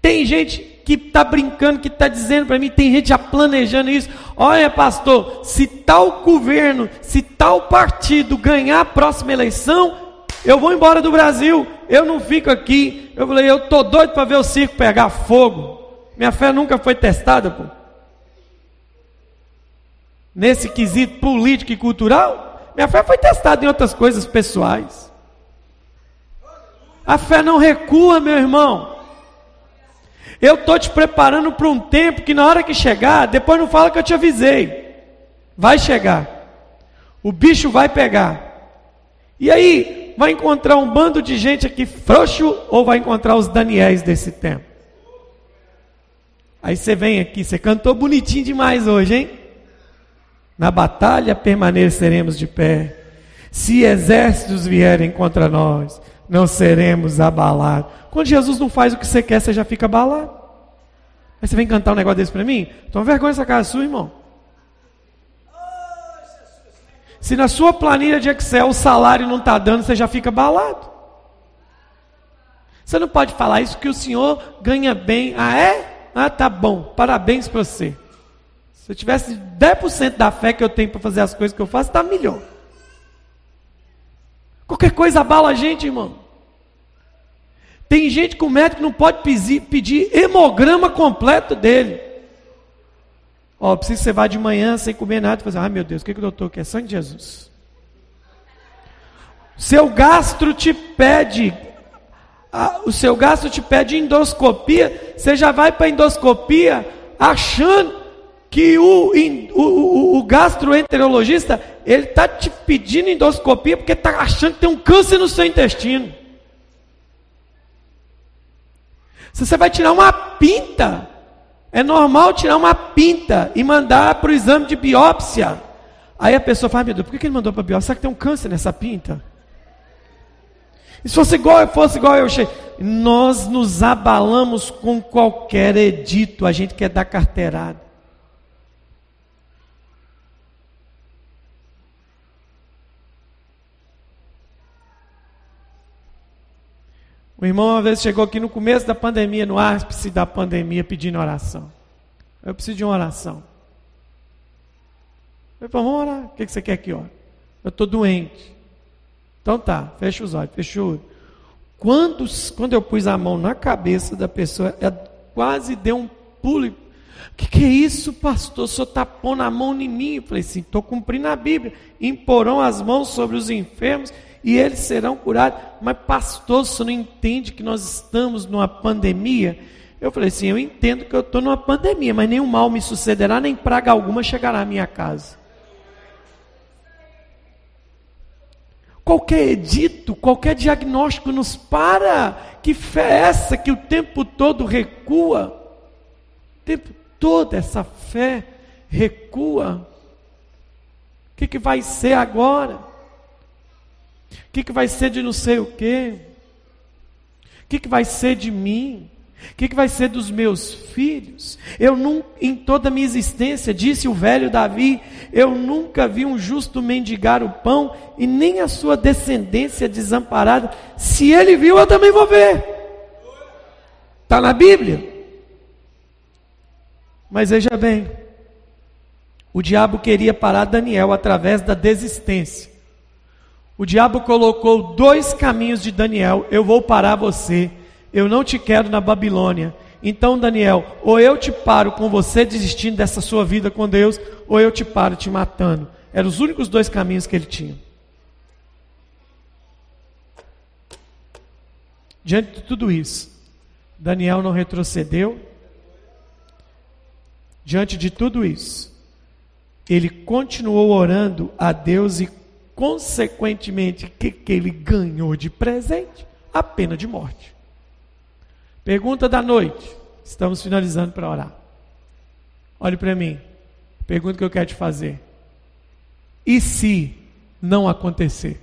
Tem gente que está brincando, que está dizendo para mim, tem gente já planejando isso. Olha, pastor, se tal governo, se tal partido ganhar a próxima eleição, eu vou embora do Brasil, eu não fico aqui. Eu falei, eu tô doido para ver o circo pegar fogo. Minha fé nunca foi testada, pô nesse quesito político e cultural, minha fé foi testada em outras coisas pessoais. A fé não recua, meu irmão. Eu estou te preparando para um tempo que na hora que chegar, depois não fala que eu te avisei. Vai chegar. O bicho vai pegar. E aí, vai encontrar um bando de gente aqui frouxo ou vai encontrar os Daniéis desse tempo? Aí você vem aqui, você cantou bonitinho demais hoje, hein? Na batalha permaneceremos de pé. Se exércitos vierem contra nós, não seremos abalados. Quando Jesus não faz o que você quer, você já fica abalado. Aí você vem cantar um negócio desse para mim? Toma vergonha essa casa sua, irmão. Se na sua planilha de Excel o salário não está dando, você já fica abalado. Você não pode falar isso que o senhor ganha bem. Ah, é? Ah, tá bom. Parabéns para você. Se eu tivesse 10% da fé que eu tenho para fazer as coisas que eu faço, está melhor. Qualquer coisa abala a gente, irmão. Tem gente que o médico não pode pedir, hemograma completo dele. Ó, oh, preciso que você vá de manhã sem comer nada fazer, ai meu Deus, o que, que o doutor quer? Sangue de Jesus. Seu gastro te pede, o seu gastro te pede endoscopia, você já vai para endoscopia achando que o, o, o, gastroenterologista ele está te pedindo endoscopia porque está achando que tem um câncer no seu intestino. Se você vai tirar uma pinta, é normal tirar uma pinta e mandar para o exame de biópsia. Aí a pessoa fala, meu Deus, por que ele mandou para biópsia? Será que tem um câncer nessa pinta? E se fosse igual, fosse igual eu, nós nos abalamos com qualquer edito, a gente quer dar carteirada. O irmão uma vez chegou aqui no começo da pandemia, no ápice da pandemia, pedindo oração. Eu preciso de uma oração. Eu falei, vamos orar. O que você quer que ore? Eu estou doente. Então tá, fecha os olhos, fecha o olho. Quando, quando eu pus a mão na cabeça da pessoa, ela quase deu um pulo. O que, que é isso, pastor? O senhor está pondo a mão em mim? Eu falei assim, estou cumprindo a Bíblia. Imporão as mãos sobre os enfermos e eles serão curados. Mas, pastor, você não entende que nós estamos numa pandemia? Eu falei assim: eu entendo que eu estou numa pandemia, mas nenhum mal me sucederá, nem praga alguma chegará à minha casa. Qualquer edito, qualquer diagnóstico nos para. Que fé é essa que o tempo todo recua? O tempo todo essa fé recua. O que, que vai ser agora? O que, que vai ser de não sei o quê? O que, que vai ser de mim? O que, que, vai ser dos meus filhos? Eu em toda a minha existência, disse o velho Davi, eu nunca vi um justo mendigar o pão e nem a sua descendência desamparada. Se ele viu, eu também vou ver. Está na Bíblia. Mas veja bem, o diabo queria parar Daniel através da desistência. O diabo colocou dois caminhos de Daniel: eu vou parar você eu não te quero na Babilônia. Então, Daniel, ou eu te paro com você desistindo dessa sua vida com Deus, ou eu te paro te matando. Eram os únicos dois caminhos que ele tinha. Diante de tudo isso, Daniel não retrocedeu. Diante de tudo isso, ele continuou orando a Deus e, consequentemente, o que, que ele ganhou de presente? A pena de morte. Pergunta da noite. Estamos finalizando para orar. Olhe para mim. Pergunta que eu quero te fazer. E se não acontecer?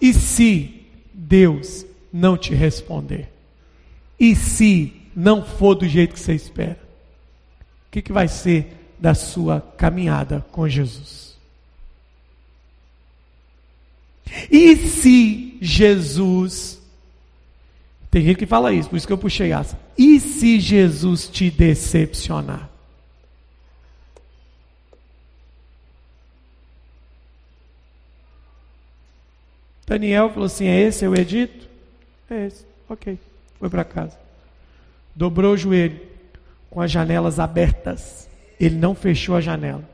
E se Deus não te responder? E se não for do jeito que você espera? O que, que vai ser da sua caminhada com Jesus? E se Jesus tem gente que fala isso, por isso que eu puxei essa. E se Jesus te decepcionar? Daniel falou assim: é esse é o edito? É esse. Ok. Foi para casa. Dobrou o joelho, com as janelas abertas. Ele não fechou a janela.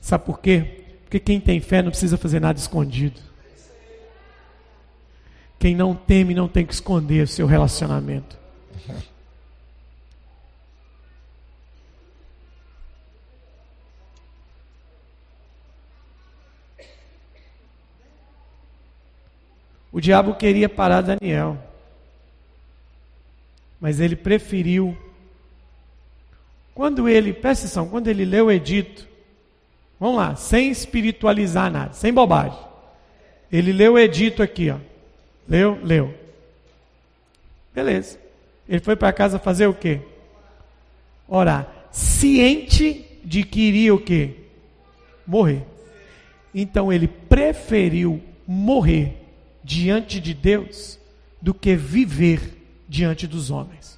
Sabe por quê? Porque quem tem fé não precisa fazer nada escondido. Quem não teme não tem que esconder seu relacionamento. O diabo queria parar Daniel, mas ele preferiu. Quando ele, presta atenção, quando ele leu o edito, vamos lá, sem espiritualizar nada, sem bobagem. Ele leu o edito aqui, ó. Leu? Leu. Beleza. Ele foi para casa fazer o quê? Orar. Ciente de que iria o quê? Morrer. Então ele preferiu morrer diante de Deus do que viver diante dos homens.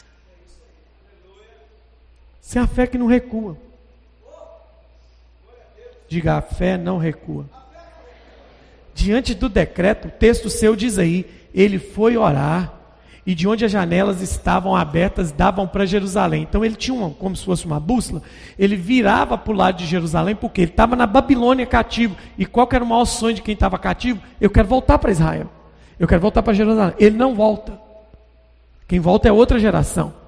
Se é a fé que não recua. Diga, a fé não recua. Diante do decreto, o texto seu diz aí, ele foi orar e de onde as janelas estavam abertas davam para Jerusalém. Então ele tinha uma, como se fosse uma bússola, ele virava para o lado de Jerusalém, porque ele estava na Babilônia cativo. E qual era o maior sonho de quem estava cativo? Eu quero voltar para Israel. Eu quero voltar para Jerusalém. Ele não volta. Quem volta é outra geração.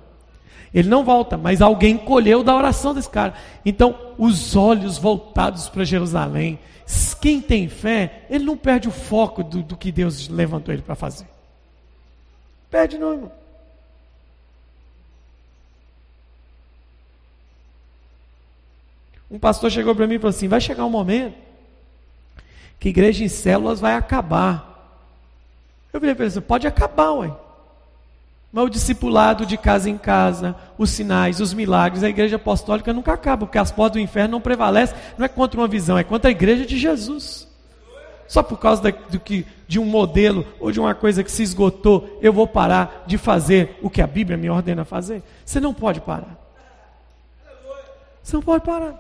Ele não volta, mas alguém colheu da oração desse cara. Então, os olhos voltados para Jerusalém, quem tem fé, ele não perde o foco do, do que Deus levantou ele para fazer. Perde não, irmão. Um pastor chegou para mim e falou assim: vai chegar um momento que igreja em células vai acabar. Eu falei para ele: pode acabar, ué. Mas o discipulado de casa em casa, os sinais, os milagres, a igreja apostólica nunca acaba, porque as portas do inferno não prevalecem, não é contra uma visão, é contra a igreja de Jesus. Só por causa do que, de um modelo ou de uma coisa que se esgotou, eu vou parar de fazer o que a Bíblia me ordena fazer? Você não pode parar. Você não pode parar.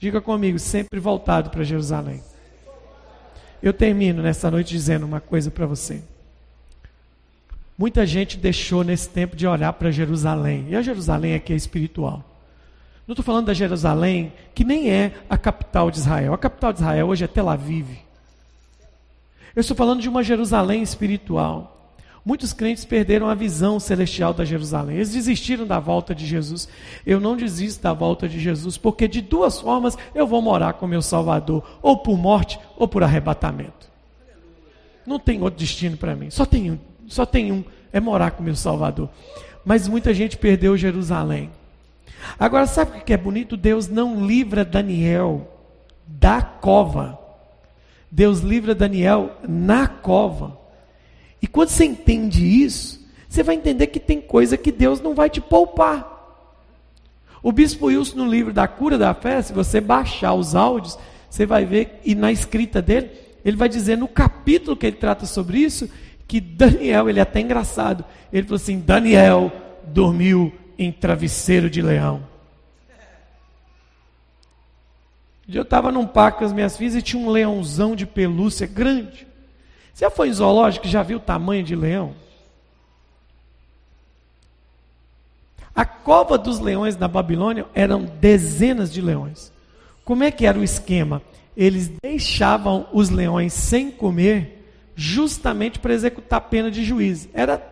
Diga comigo, sempre voltado para Jerusalém. Eu termino nessa noite dizendo uma coisa para você. Muita gente deixou nesse tempo de olhar para Jerusalém. E a Jerusalém aqui é espiritual. Não estou falando da Jerusalém, que nem é a capital de Israel. A capital de Israel hoje é Tel Aviv. Eu estou falando de uma Jerusalém espiritual. Muitos crentes perderam a visão celestial da Jerusalém. Eles desistiram da volta de Jesus. Eu não desisto da volta de Jesus, porque de duas formas eu vou morar com meu Salvador: ou por morte ou por arrebatamento. Não tem outro destino para mim. Só tem um, só tem um, é morar com meu Salvador. Mas muita gente perdeu Jerusalém. Agora, sabe o que é bonito? Deus não livra Daniel da cova. Deus livra Daniel na cova. E quando você entende isso, você vai entender que tem coisa que Deus não vai te poupar. O bispo Wilson, no livro da cura da fé, se você baixar os áudios, você vai ver, e na escrita dele, ele vai dizer no capítulo que ele trata sobre isso, que Daniel, ele é até engraçado, ele falou assim: Daniel dormiu em travesseiro de leão. Eu estava num parque com as minhas filhas e tinha um leãozão de pelúcia grande. Você foi em zoológico e já viu o tamanho de leão? A cova dos leões na Babilônia eram dezenas de leões. Como é que era o esquema? Eles deixavam os leões sem comer justamente para executar a pena de juízo. Era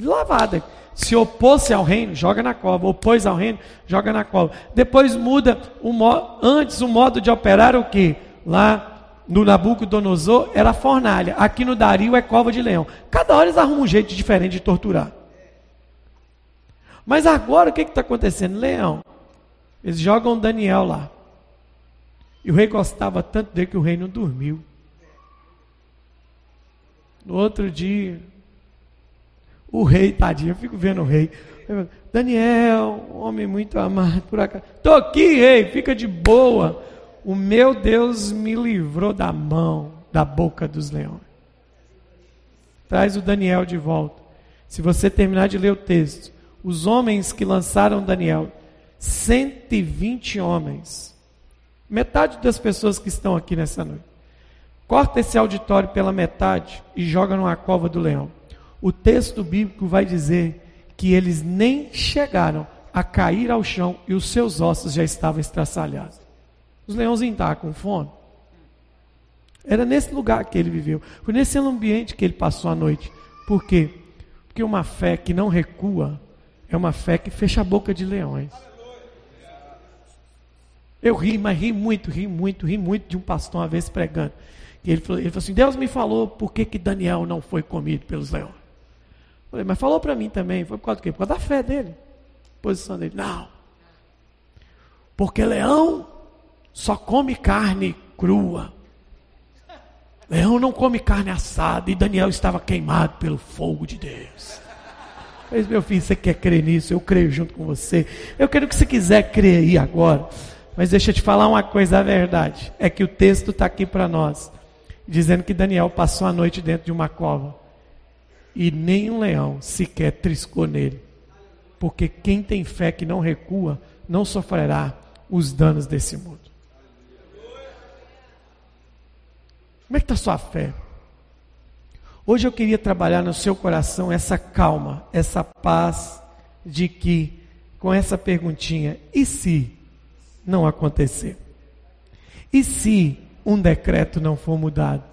lavada. Se opôs ao reino, joga na cova. Opôs ao reino, joga na cova. Depois muda o antes o modo de operar o que? Lá no Nabucodonosor era fornalha. Aqui no Dario é cova de leão. Cada hora eles arrumam um jeito diferente de torturar. Mas agora o que está acontecendo? Leão. Eles jogam Daniel lá. E o rei gostava tanto dele que o rei não dormiu. No outro dia, o rei, tadinho, eu fico vendo o rei. Daniel, homem muito amado por acaso. Estou aqui, rei, fica de boa. O meu Deus me livrou da mão, da boca dos leões. Traz o Daniel de volta. Se você terminar de ler o texto, os homens que lançaram Daniel, 120 homens, metade das pessoas que estão aqui nessa noite, corta esse auditório pela metade e joga numa cova do leão. O texto bíblico vai dizer que eles nem chegaram a cair ao chão e os seus ossos já estavam estraçalhados. Os leãozinhos estavam com fome. Era nesse lugar que ele viveu. Foi nesse ambiente que ele passou a noite. Por quê? Porque uma fé que não recua é uma fé que fecha a boca de leões. Eu ri, mas ri muito, ri muito, ri muito de um pastor uma vez pregando. E ele falou, ele falou assim: Deus me falou por que, que Daniel não foi comido pelos leões. Eu falei, mas falou para mim também. Foi por causa do quê? Por causa da fé dele. Posição dele. Não. Porque leão só come carne crua. Leão não come carne assada. E Daniel estava queimado pelo fogo de Deus. Mas, meu filho, você quer crer nisso? Eu creio junto com você. Eu quero que você quiser crer aí agora. Mas deixa eu te falar uma coisa, a verdade é que o texto está aqui para nós, dizendo que Daniel passou a noite dentro de uma cova e nenhum leão sequer triscou nele, porque quem tem fé que não recua não sofrerá os danos desse mundo. Como é que está a sua fé? Hoje eu queria trabalhar no seu coração essa calma, essa paz de que, com essa perguntinha, e se não acontecer? E se um decreto não for mudado?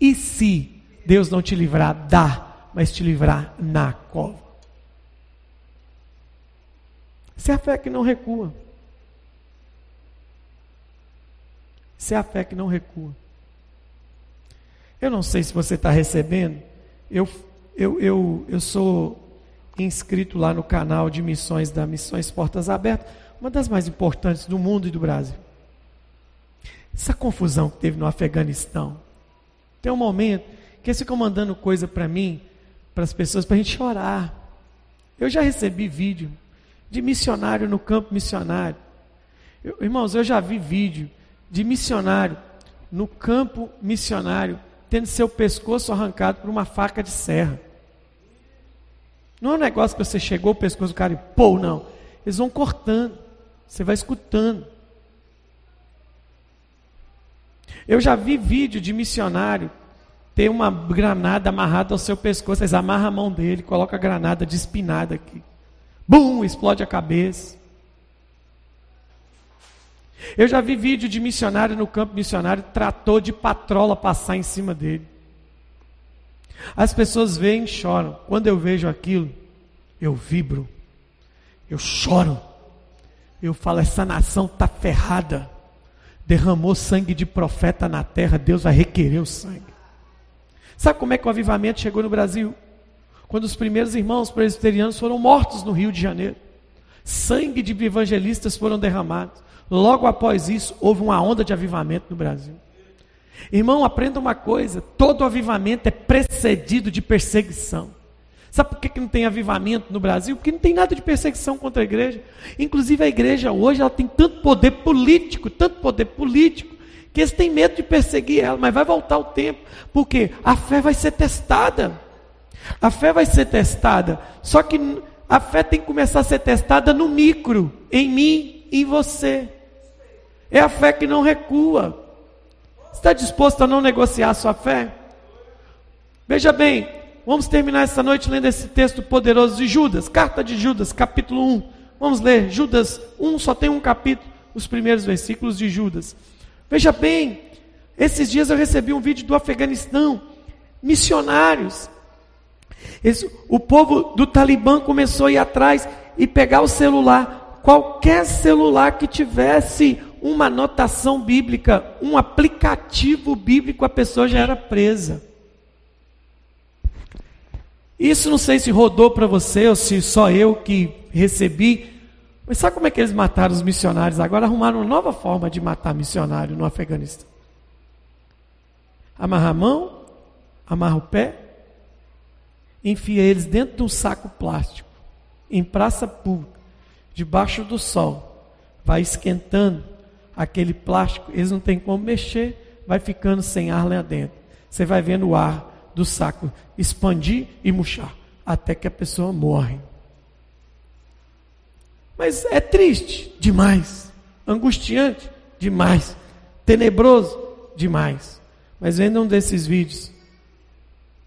E se Deus não te livrar da, mas te livrar na cova? Se é a fé que não recua. Se é a fé que não recua. Eu não sei se você está recebendo. Eu, eu, eu, eu sou inscrito lá no canal de missões da Missões Portas Abertas, uma das mais importantes do mundo e do Brasil. Essa confusão que teve no Afeganistão. Tem um momento que eles ficam mandando coisa para mim, para as pessoas, para a gente chorar. Eu já recebi vídeo de missionário no campo missionário. Eu, irmãos, eu já vi vídeo de missionário no campo missionário tendo seu pescoço arrancado por uma faca de serra. Não é um negócio que você chegou o pescoço do cara e pô, não. Eles vão cortando. Você vai escutando. Eu já vi vídeo de missionário ter uma granada amarrada ao seu pescoço. Eles amarram a mão dele, colocam a granada de espinada aqui. Bum! Explode a cabeça. Eu já vi vídeo de missionário no campo missionário, tratou de patrola passar em cima dele. As pessoas veem e choram. Quando eu vejo aquilo, eu vibro, eu choro. Eu falo: essa nação está ferrada. Derramou sangue de profeta na terra, Deus vai requerer o sangue. Sabe como é que o avivamento chegou no Brasil? Quando os primeiros irmãos presbiterianos foram mortos no Rio de Janeiro. Sangue de evangelistas foram derramados. Logo após isso, houve uma onda de avivamento no Brasil. Irmão, aprenda uma coisa: todo avivamento é precedido de perseguição. Sabe por que, não tem avivamento no Brasil? Porque não tem nada de perseguição contra a igreja. Inclusive a igreja hoje ela tem tanto poder político, tanto poder político, que eles têm medo de perseguir ela, mas vai voltar o tempo, porque a fé vai ser testada. A fé vai ser testada. Só que a fé tem que começar a ser testada no micro, em mim e em você. É a fé que não recua. Está disposto a não negociar a sua fé? Veja bem, vamos terminar essa noite lendo esse texto poderoso de Judas, carta de Judas, capítulo 1. Vamos ler Judas 1, só tem um capítulo, os primeiros versículos de Judas. Veja bem, esses dias eu recebi um vídeo do Afeganistão, missionários. Esse, o povo do Talibã começou a ir atrás e pegar o celular, qualquer celular que tivesse uma anotação bíblica, um aplicativo bíblico, a pessoa já era presa. Isso não sei se rodou para você ou se só eu que recebi. Mas sabe como é que eles mataram os missionários? Agora arrumaram uma nova forma de matar missionário no Afeganistão. Amarra a mão, amarra o pé, enfia eles dentro de um saco plástico, em praça pública, debaixo do sol, vai esquentando, aquele plástico, eles não têm como mexer, vai ficando sem ar lá dentro. Você vai vendo o ar do saco expandir e murchar, até que a pessoa morre. Mas é triste demais, angustiante demais, tenebroso demais. Mas vendo um desses vídeos,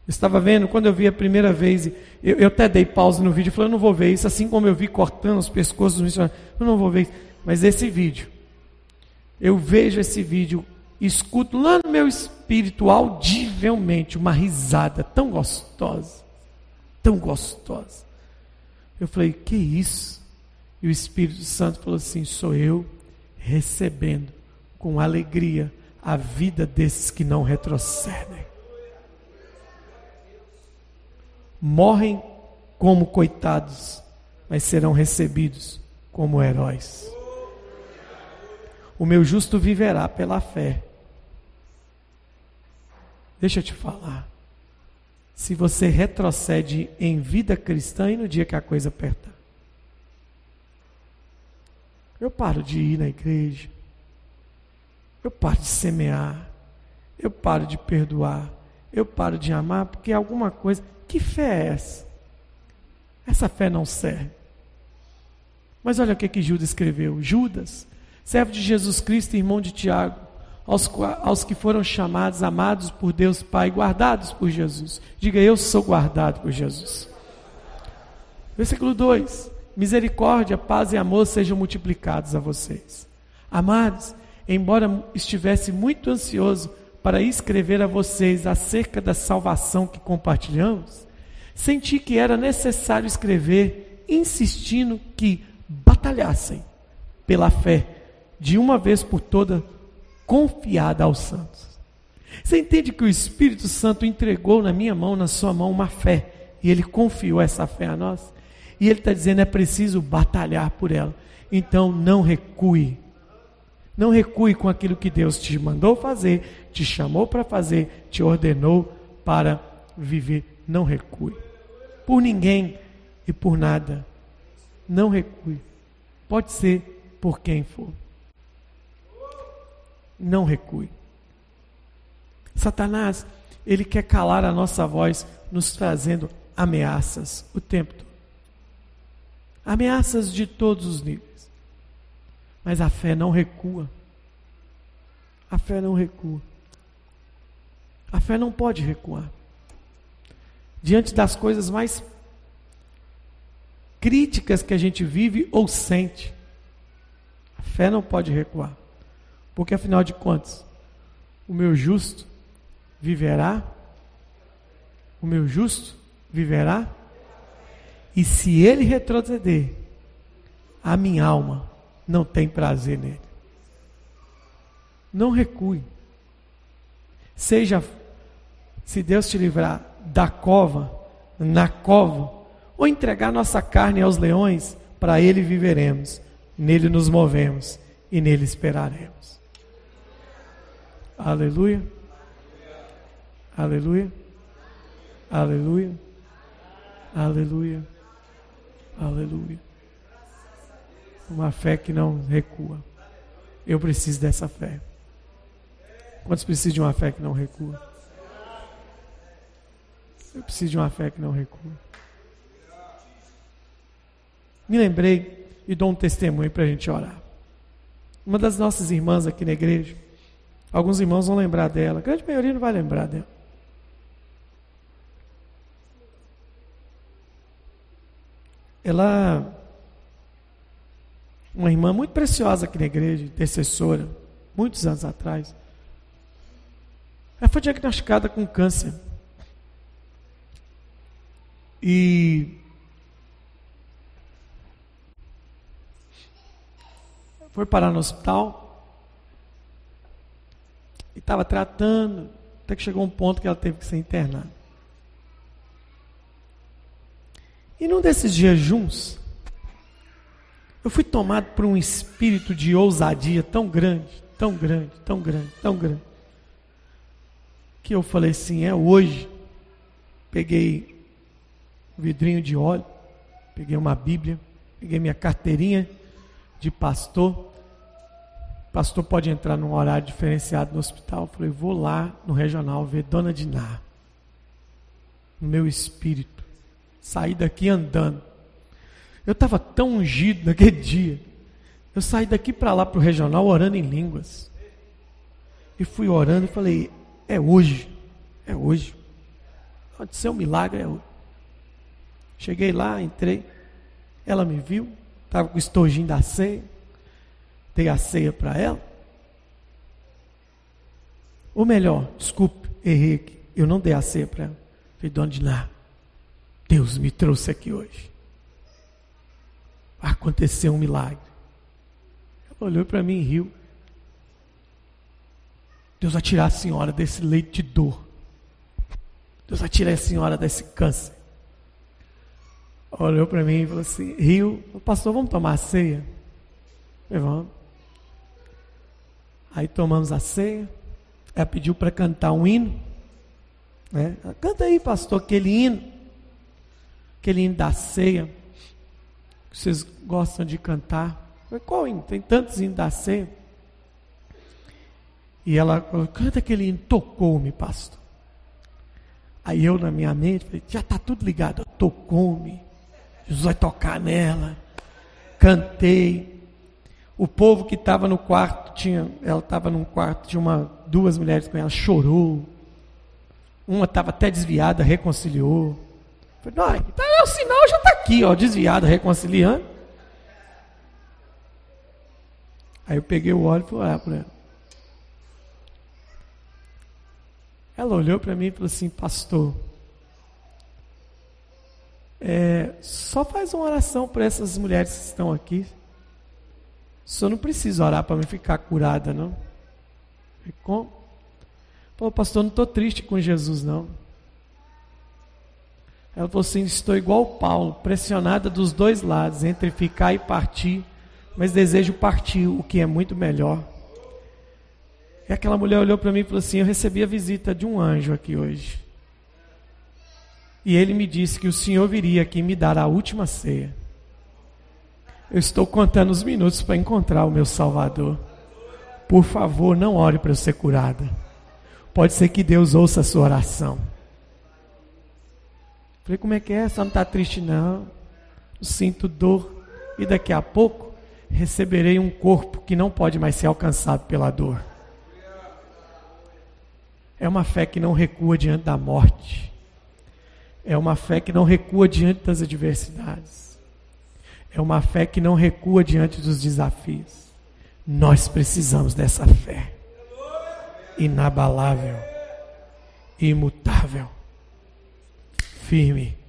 eu estava vendo, quando eu vi a primeira vez, eu, eu até dei pausa no vídeo e falei, eu não vou ver isso, assim como eu vi cortando os pescoços dos missionários, eu não vou ver isso. Mas esse vídeo, eu vejo esse vídeo, escuto lá no meu espírito audivelmente uma risada tão gostosa, tão gostosa. Eu falei, que isso? E o Espírito Santo falou assim: sou eu recebendo com alegria a vida desses que não retrocedem. Morrem como coitados, mas serão recebidos como heróis. O meu justo viverá pela fé. Deixa eu te falar. Se você retrocede em vida cristã e no dia que a coisa aperta, eu paro de ir na igreja, eu paro de semear, eu paro de perdoar, eu paro de amar, porque alguma coisa. Que fé é essa? Essa fé não serve. Mas olha o que, que Judas escreveu: Judas, servo de Jesus Cristo, irmão de Tiago, aos, aos que foram chamados, amados por Deus Pai, guardados por Jesus. Diga, eu sou guardado por Jesus. Versículo 2: Misericórdia, paz e amor sejam multiplicados a vocês. Amados, embora estivesse muito ansioso para escrever a vocês acerca da salvação que compartilhamos, senti que era necessário escrever, insistindo que batalhassem pela fé de uma vez por toda, confiada aos santos. Você entende que o Espírito Santo entregou na minha mão, na sua mão, uma fé, e ele confiou essa fé a nós? E ele está dizendo: é preciso batalhar por ela. Então não recue. Não recue com aquilo que Deus te mandou fazer, te chamou para fazer, te ordenou para viver. Não recue. Por ninguém e por nada. Não recue. Pode ser por quem for não recue. Satanás, ele quer calar a nossa voz, nos trazendo ameaças o tempo todo. Ameaças de todos os níveis. Mas a fé não recua. A fé não recua. A fé não pode recuar. Diante das coisas mais críticas que a gente vive ou sente, a fé não pode recuar. Porque afinal de contas, o meu justo viverá? O meu justo viverá? E se ele retroceder, a minha alma não tem prazer nele. Não recue. Seja, se Deus te livrar da cova, na cova, ou entregar nossa carne aos leões, para ele viveremos, nele nos movemos e nele esperaremos. Aleluia. Aleluia. Aleluia. Aleluia. Aleluia. Uma fé que não recua. Eu preciso dessa fé. Quantos precisam de uma fé que não recua? Eu preciso de uma fé que não recua. Me lembrei e dou um testemunho para a gente orar. Uma das nossas irmãs aqui na igreja, alguns irmãos vão lembrar dela, a grande maioria não vai lembrar dela. Ela, uma irmã muito preciosa aqui na igreja, intercessora, muitos anos atrás, ela foi diagnosticada com câncer. E foi parar no hospital estava tratando, até que chegou um ponto que ela teve que ser internada. E num desses jejuns, eu fui tomado por um espírito de ousadia tão grande, tão grande, tão grande, tão grande, que eu falei assim: é hoje. Peguei um vidrinho de óleo, peguei uma Bíblia, peguei minha carteirinha de pastor. Pastor pode entrar num horário diferenciado no hospital. Eu falei, vou lá no regional ver Dona Diná. No meu espírito. Saí daqui andando. Eu estava tão ungido naquele (laughs) dia. Eu saí daqui para lá para o regional orando em línguas. E fui orando e falei, é hoje. É hoje. Pode ser um milagre, é hoje. Cheguei lá, entrei. Ela me viu, estava com o estojinho da ceia. Dei a ceia para ela. Ou melhor, desculpe, errei aqui. Eu não dei a ceia para ela. Falei, dona Diná, Deus me trouxe aqui hoje. Aconteceu um milagre. Ela olhou para mim e riu. Deus vai tirar a senhora desse leito de dor. Deus vai tirar a senhora desse câncer. Olhou para mim e falou assim: Rio, pastor, vamos tomar ceia? falei, vamos. Aí tomamos a ceia. Ela pediu para cantar um hino. Né? Canta aí, pastor, aquele hino. Aquele hino da ceia. Que vocês gostam de cantar. qual hino? Tem tantos hinos da ceia. E ela falou, canta aquele hino. Tocou-me, pastor. Aí eu, na minha mente, falei, já está tudo ligado. Tocou-me. Jesus vai tocar nela. Cantei. O povo que estava no quarto, tinha, ela estava num quarto, tinha uma, duas mulheres com ela, chorou. Uma estava até desviada, reconciliou. Falei, não, tá, o sinal já está aqui, ó, desviada, reconciliando. Aí eu peguei o óleo e fui olhar para ela. Ela olhou para mim e falou assim, pastor, é, só faz uma oração para essas mulheres que estão aqui. O senhor não precisa orar para me ficar curada, não. Falei, como? Falou, pastor, não estou triste com Jesus, não. Ela falou assim: estou igual Paulo, pressionada dos dois lados, entre ficar e partir, mas desejo partir, o que é muito melhor. E aquela mulher olhou para mim e falou assim: Eu recebi a visita de um anjo aqui hoje. E ele me disse que o Senhor viria aqui me dar a última ceia. Eu estou contando os minutos para encontrar o meu Salvador. Por favor, não ore para eu ser curada. Pode ser que Deus ouça a sua oração. Falei, como é que é? Só não está triste, não. Eu sinto dor. E daqui a pouco receberei um corpo que não pode mais ser alcançado pela dor. É uma fé que não recua diante da morte. É uma fé que não recua diante das adversidades. É uma fé que não recua diante dos desafios. Nós precisamos dessa fé. Inabalável, imutável, firme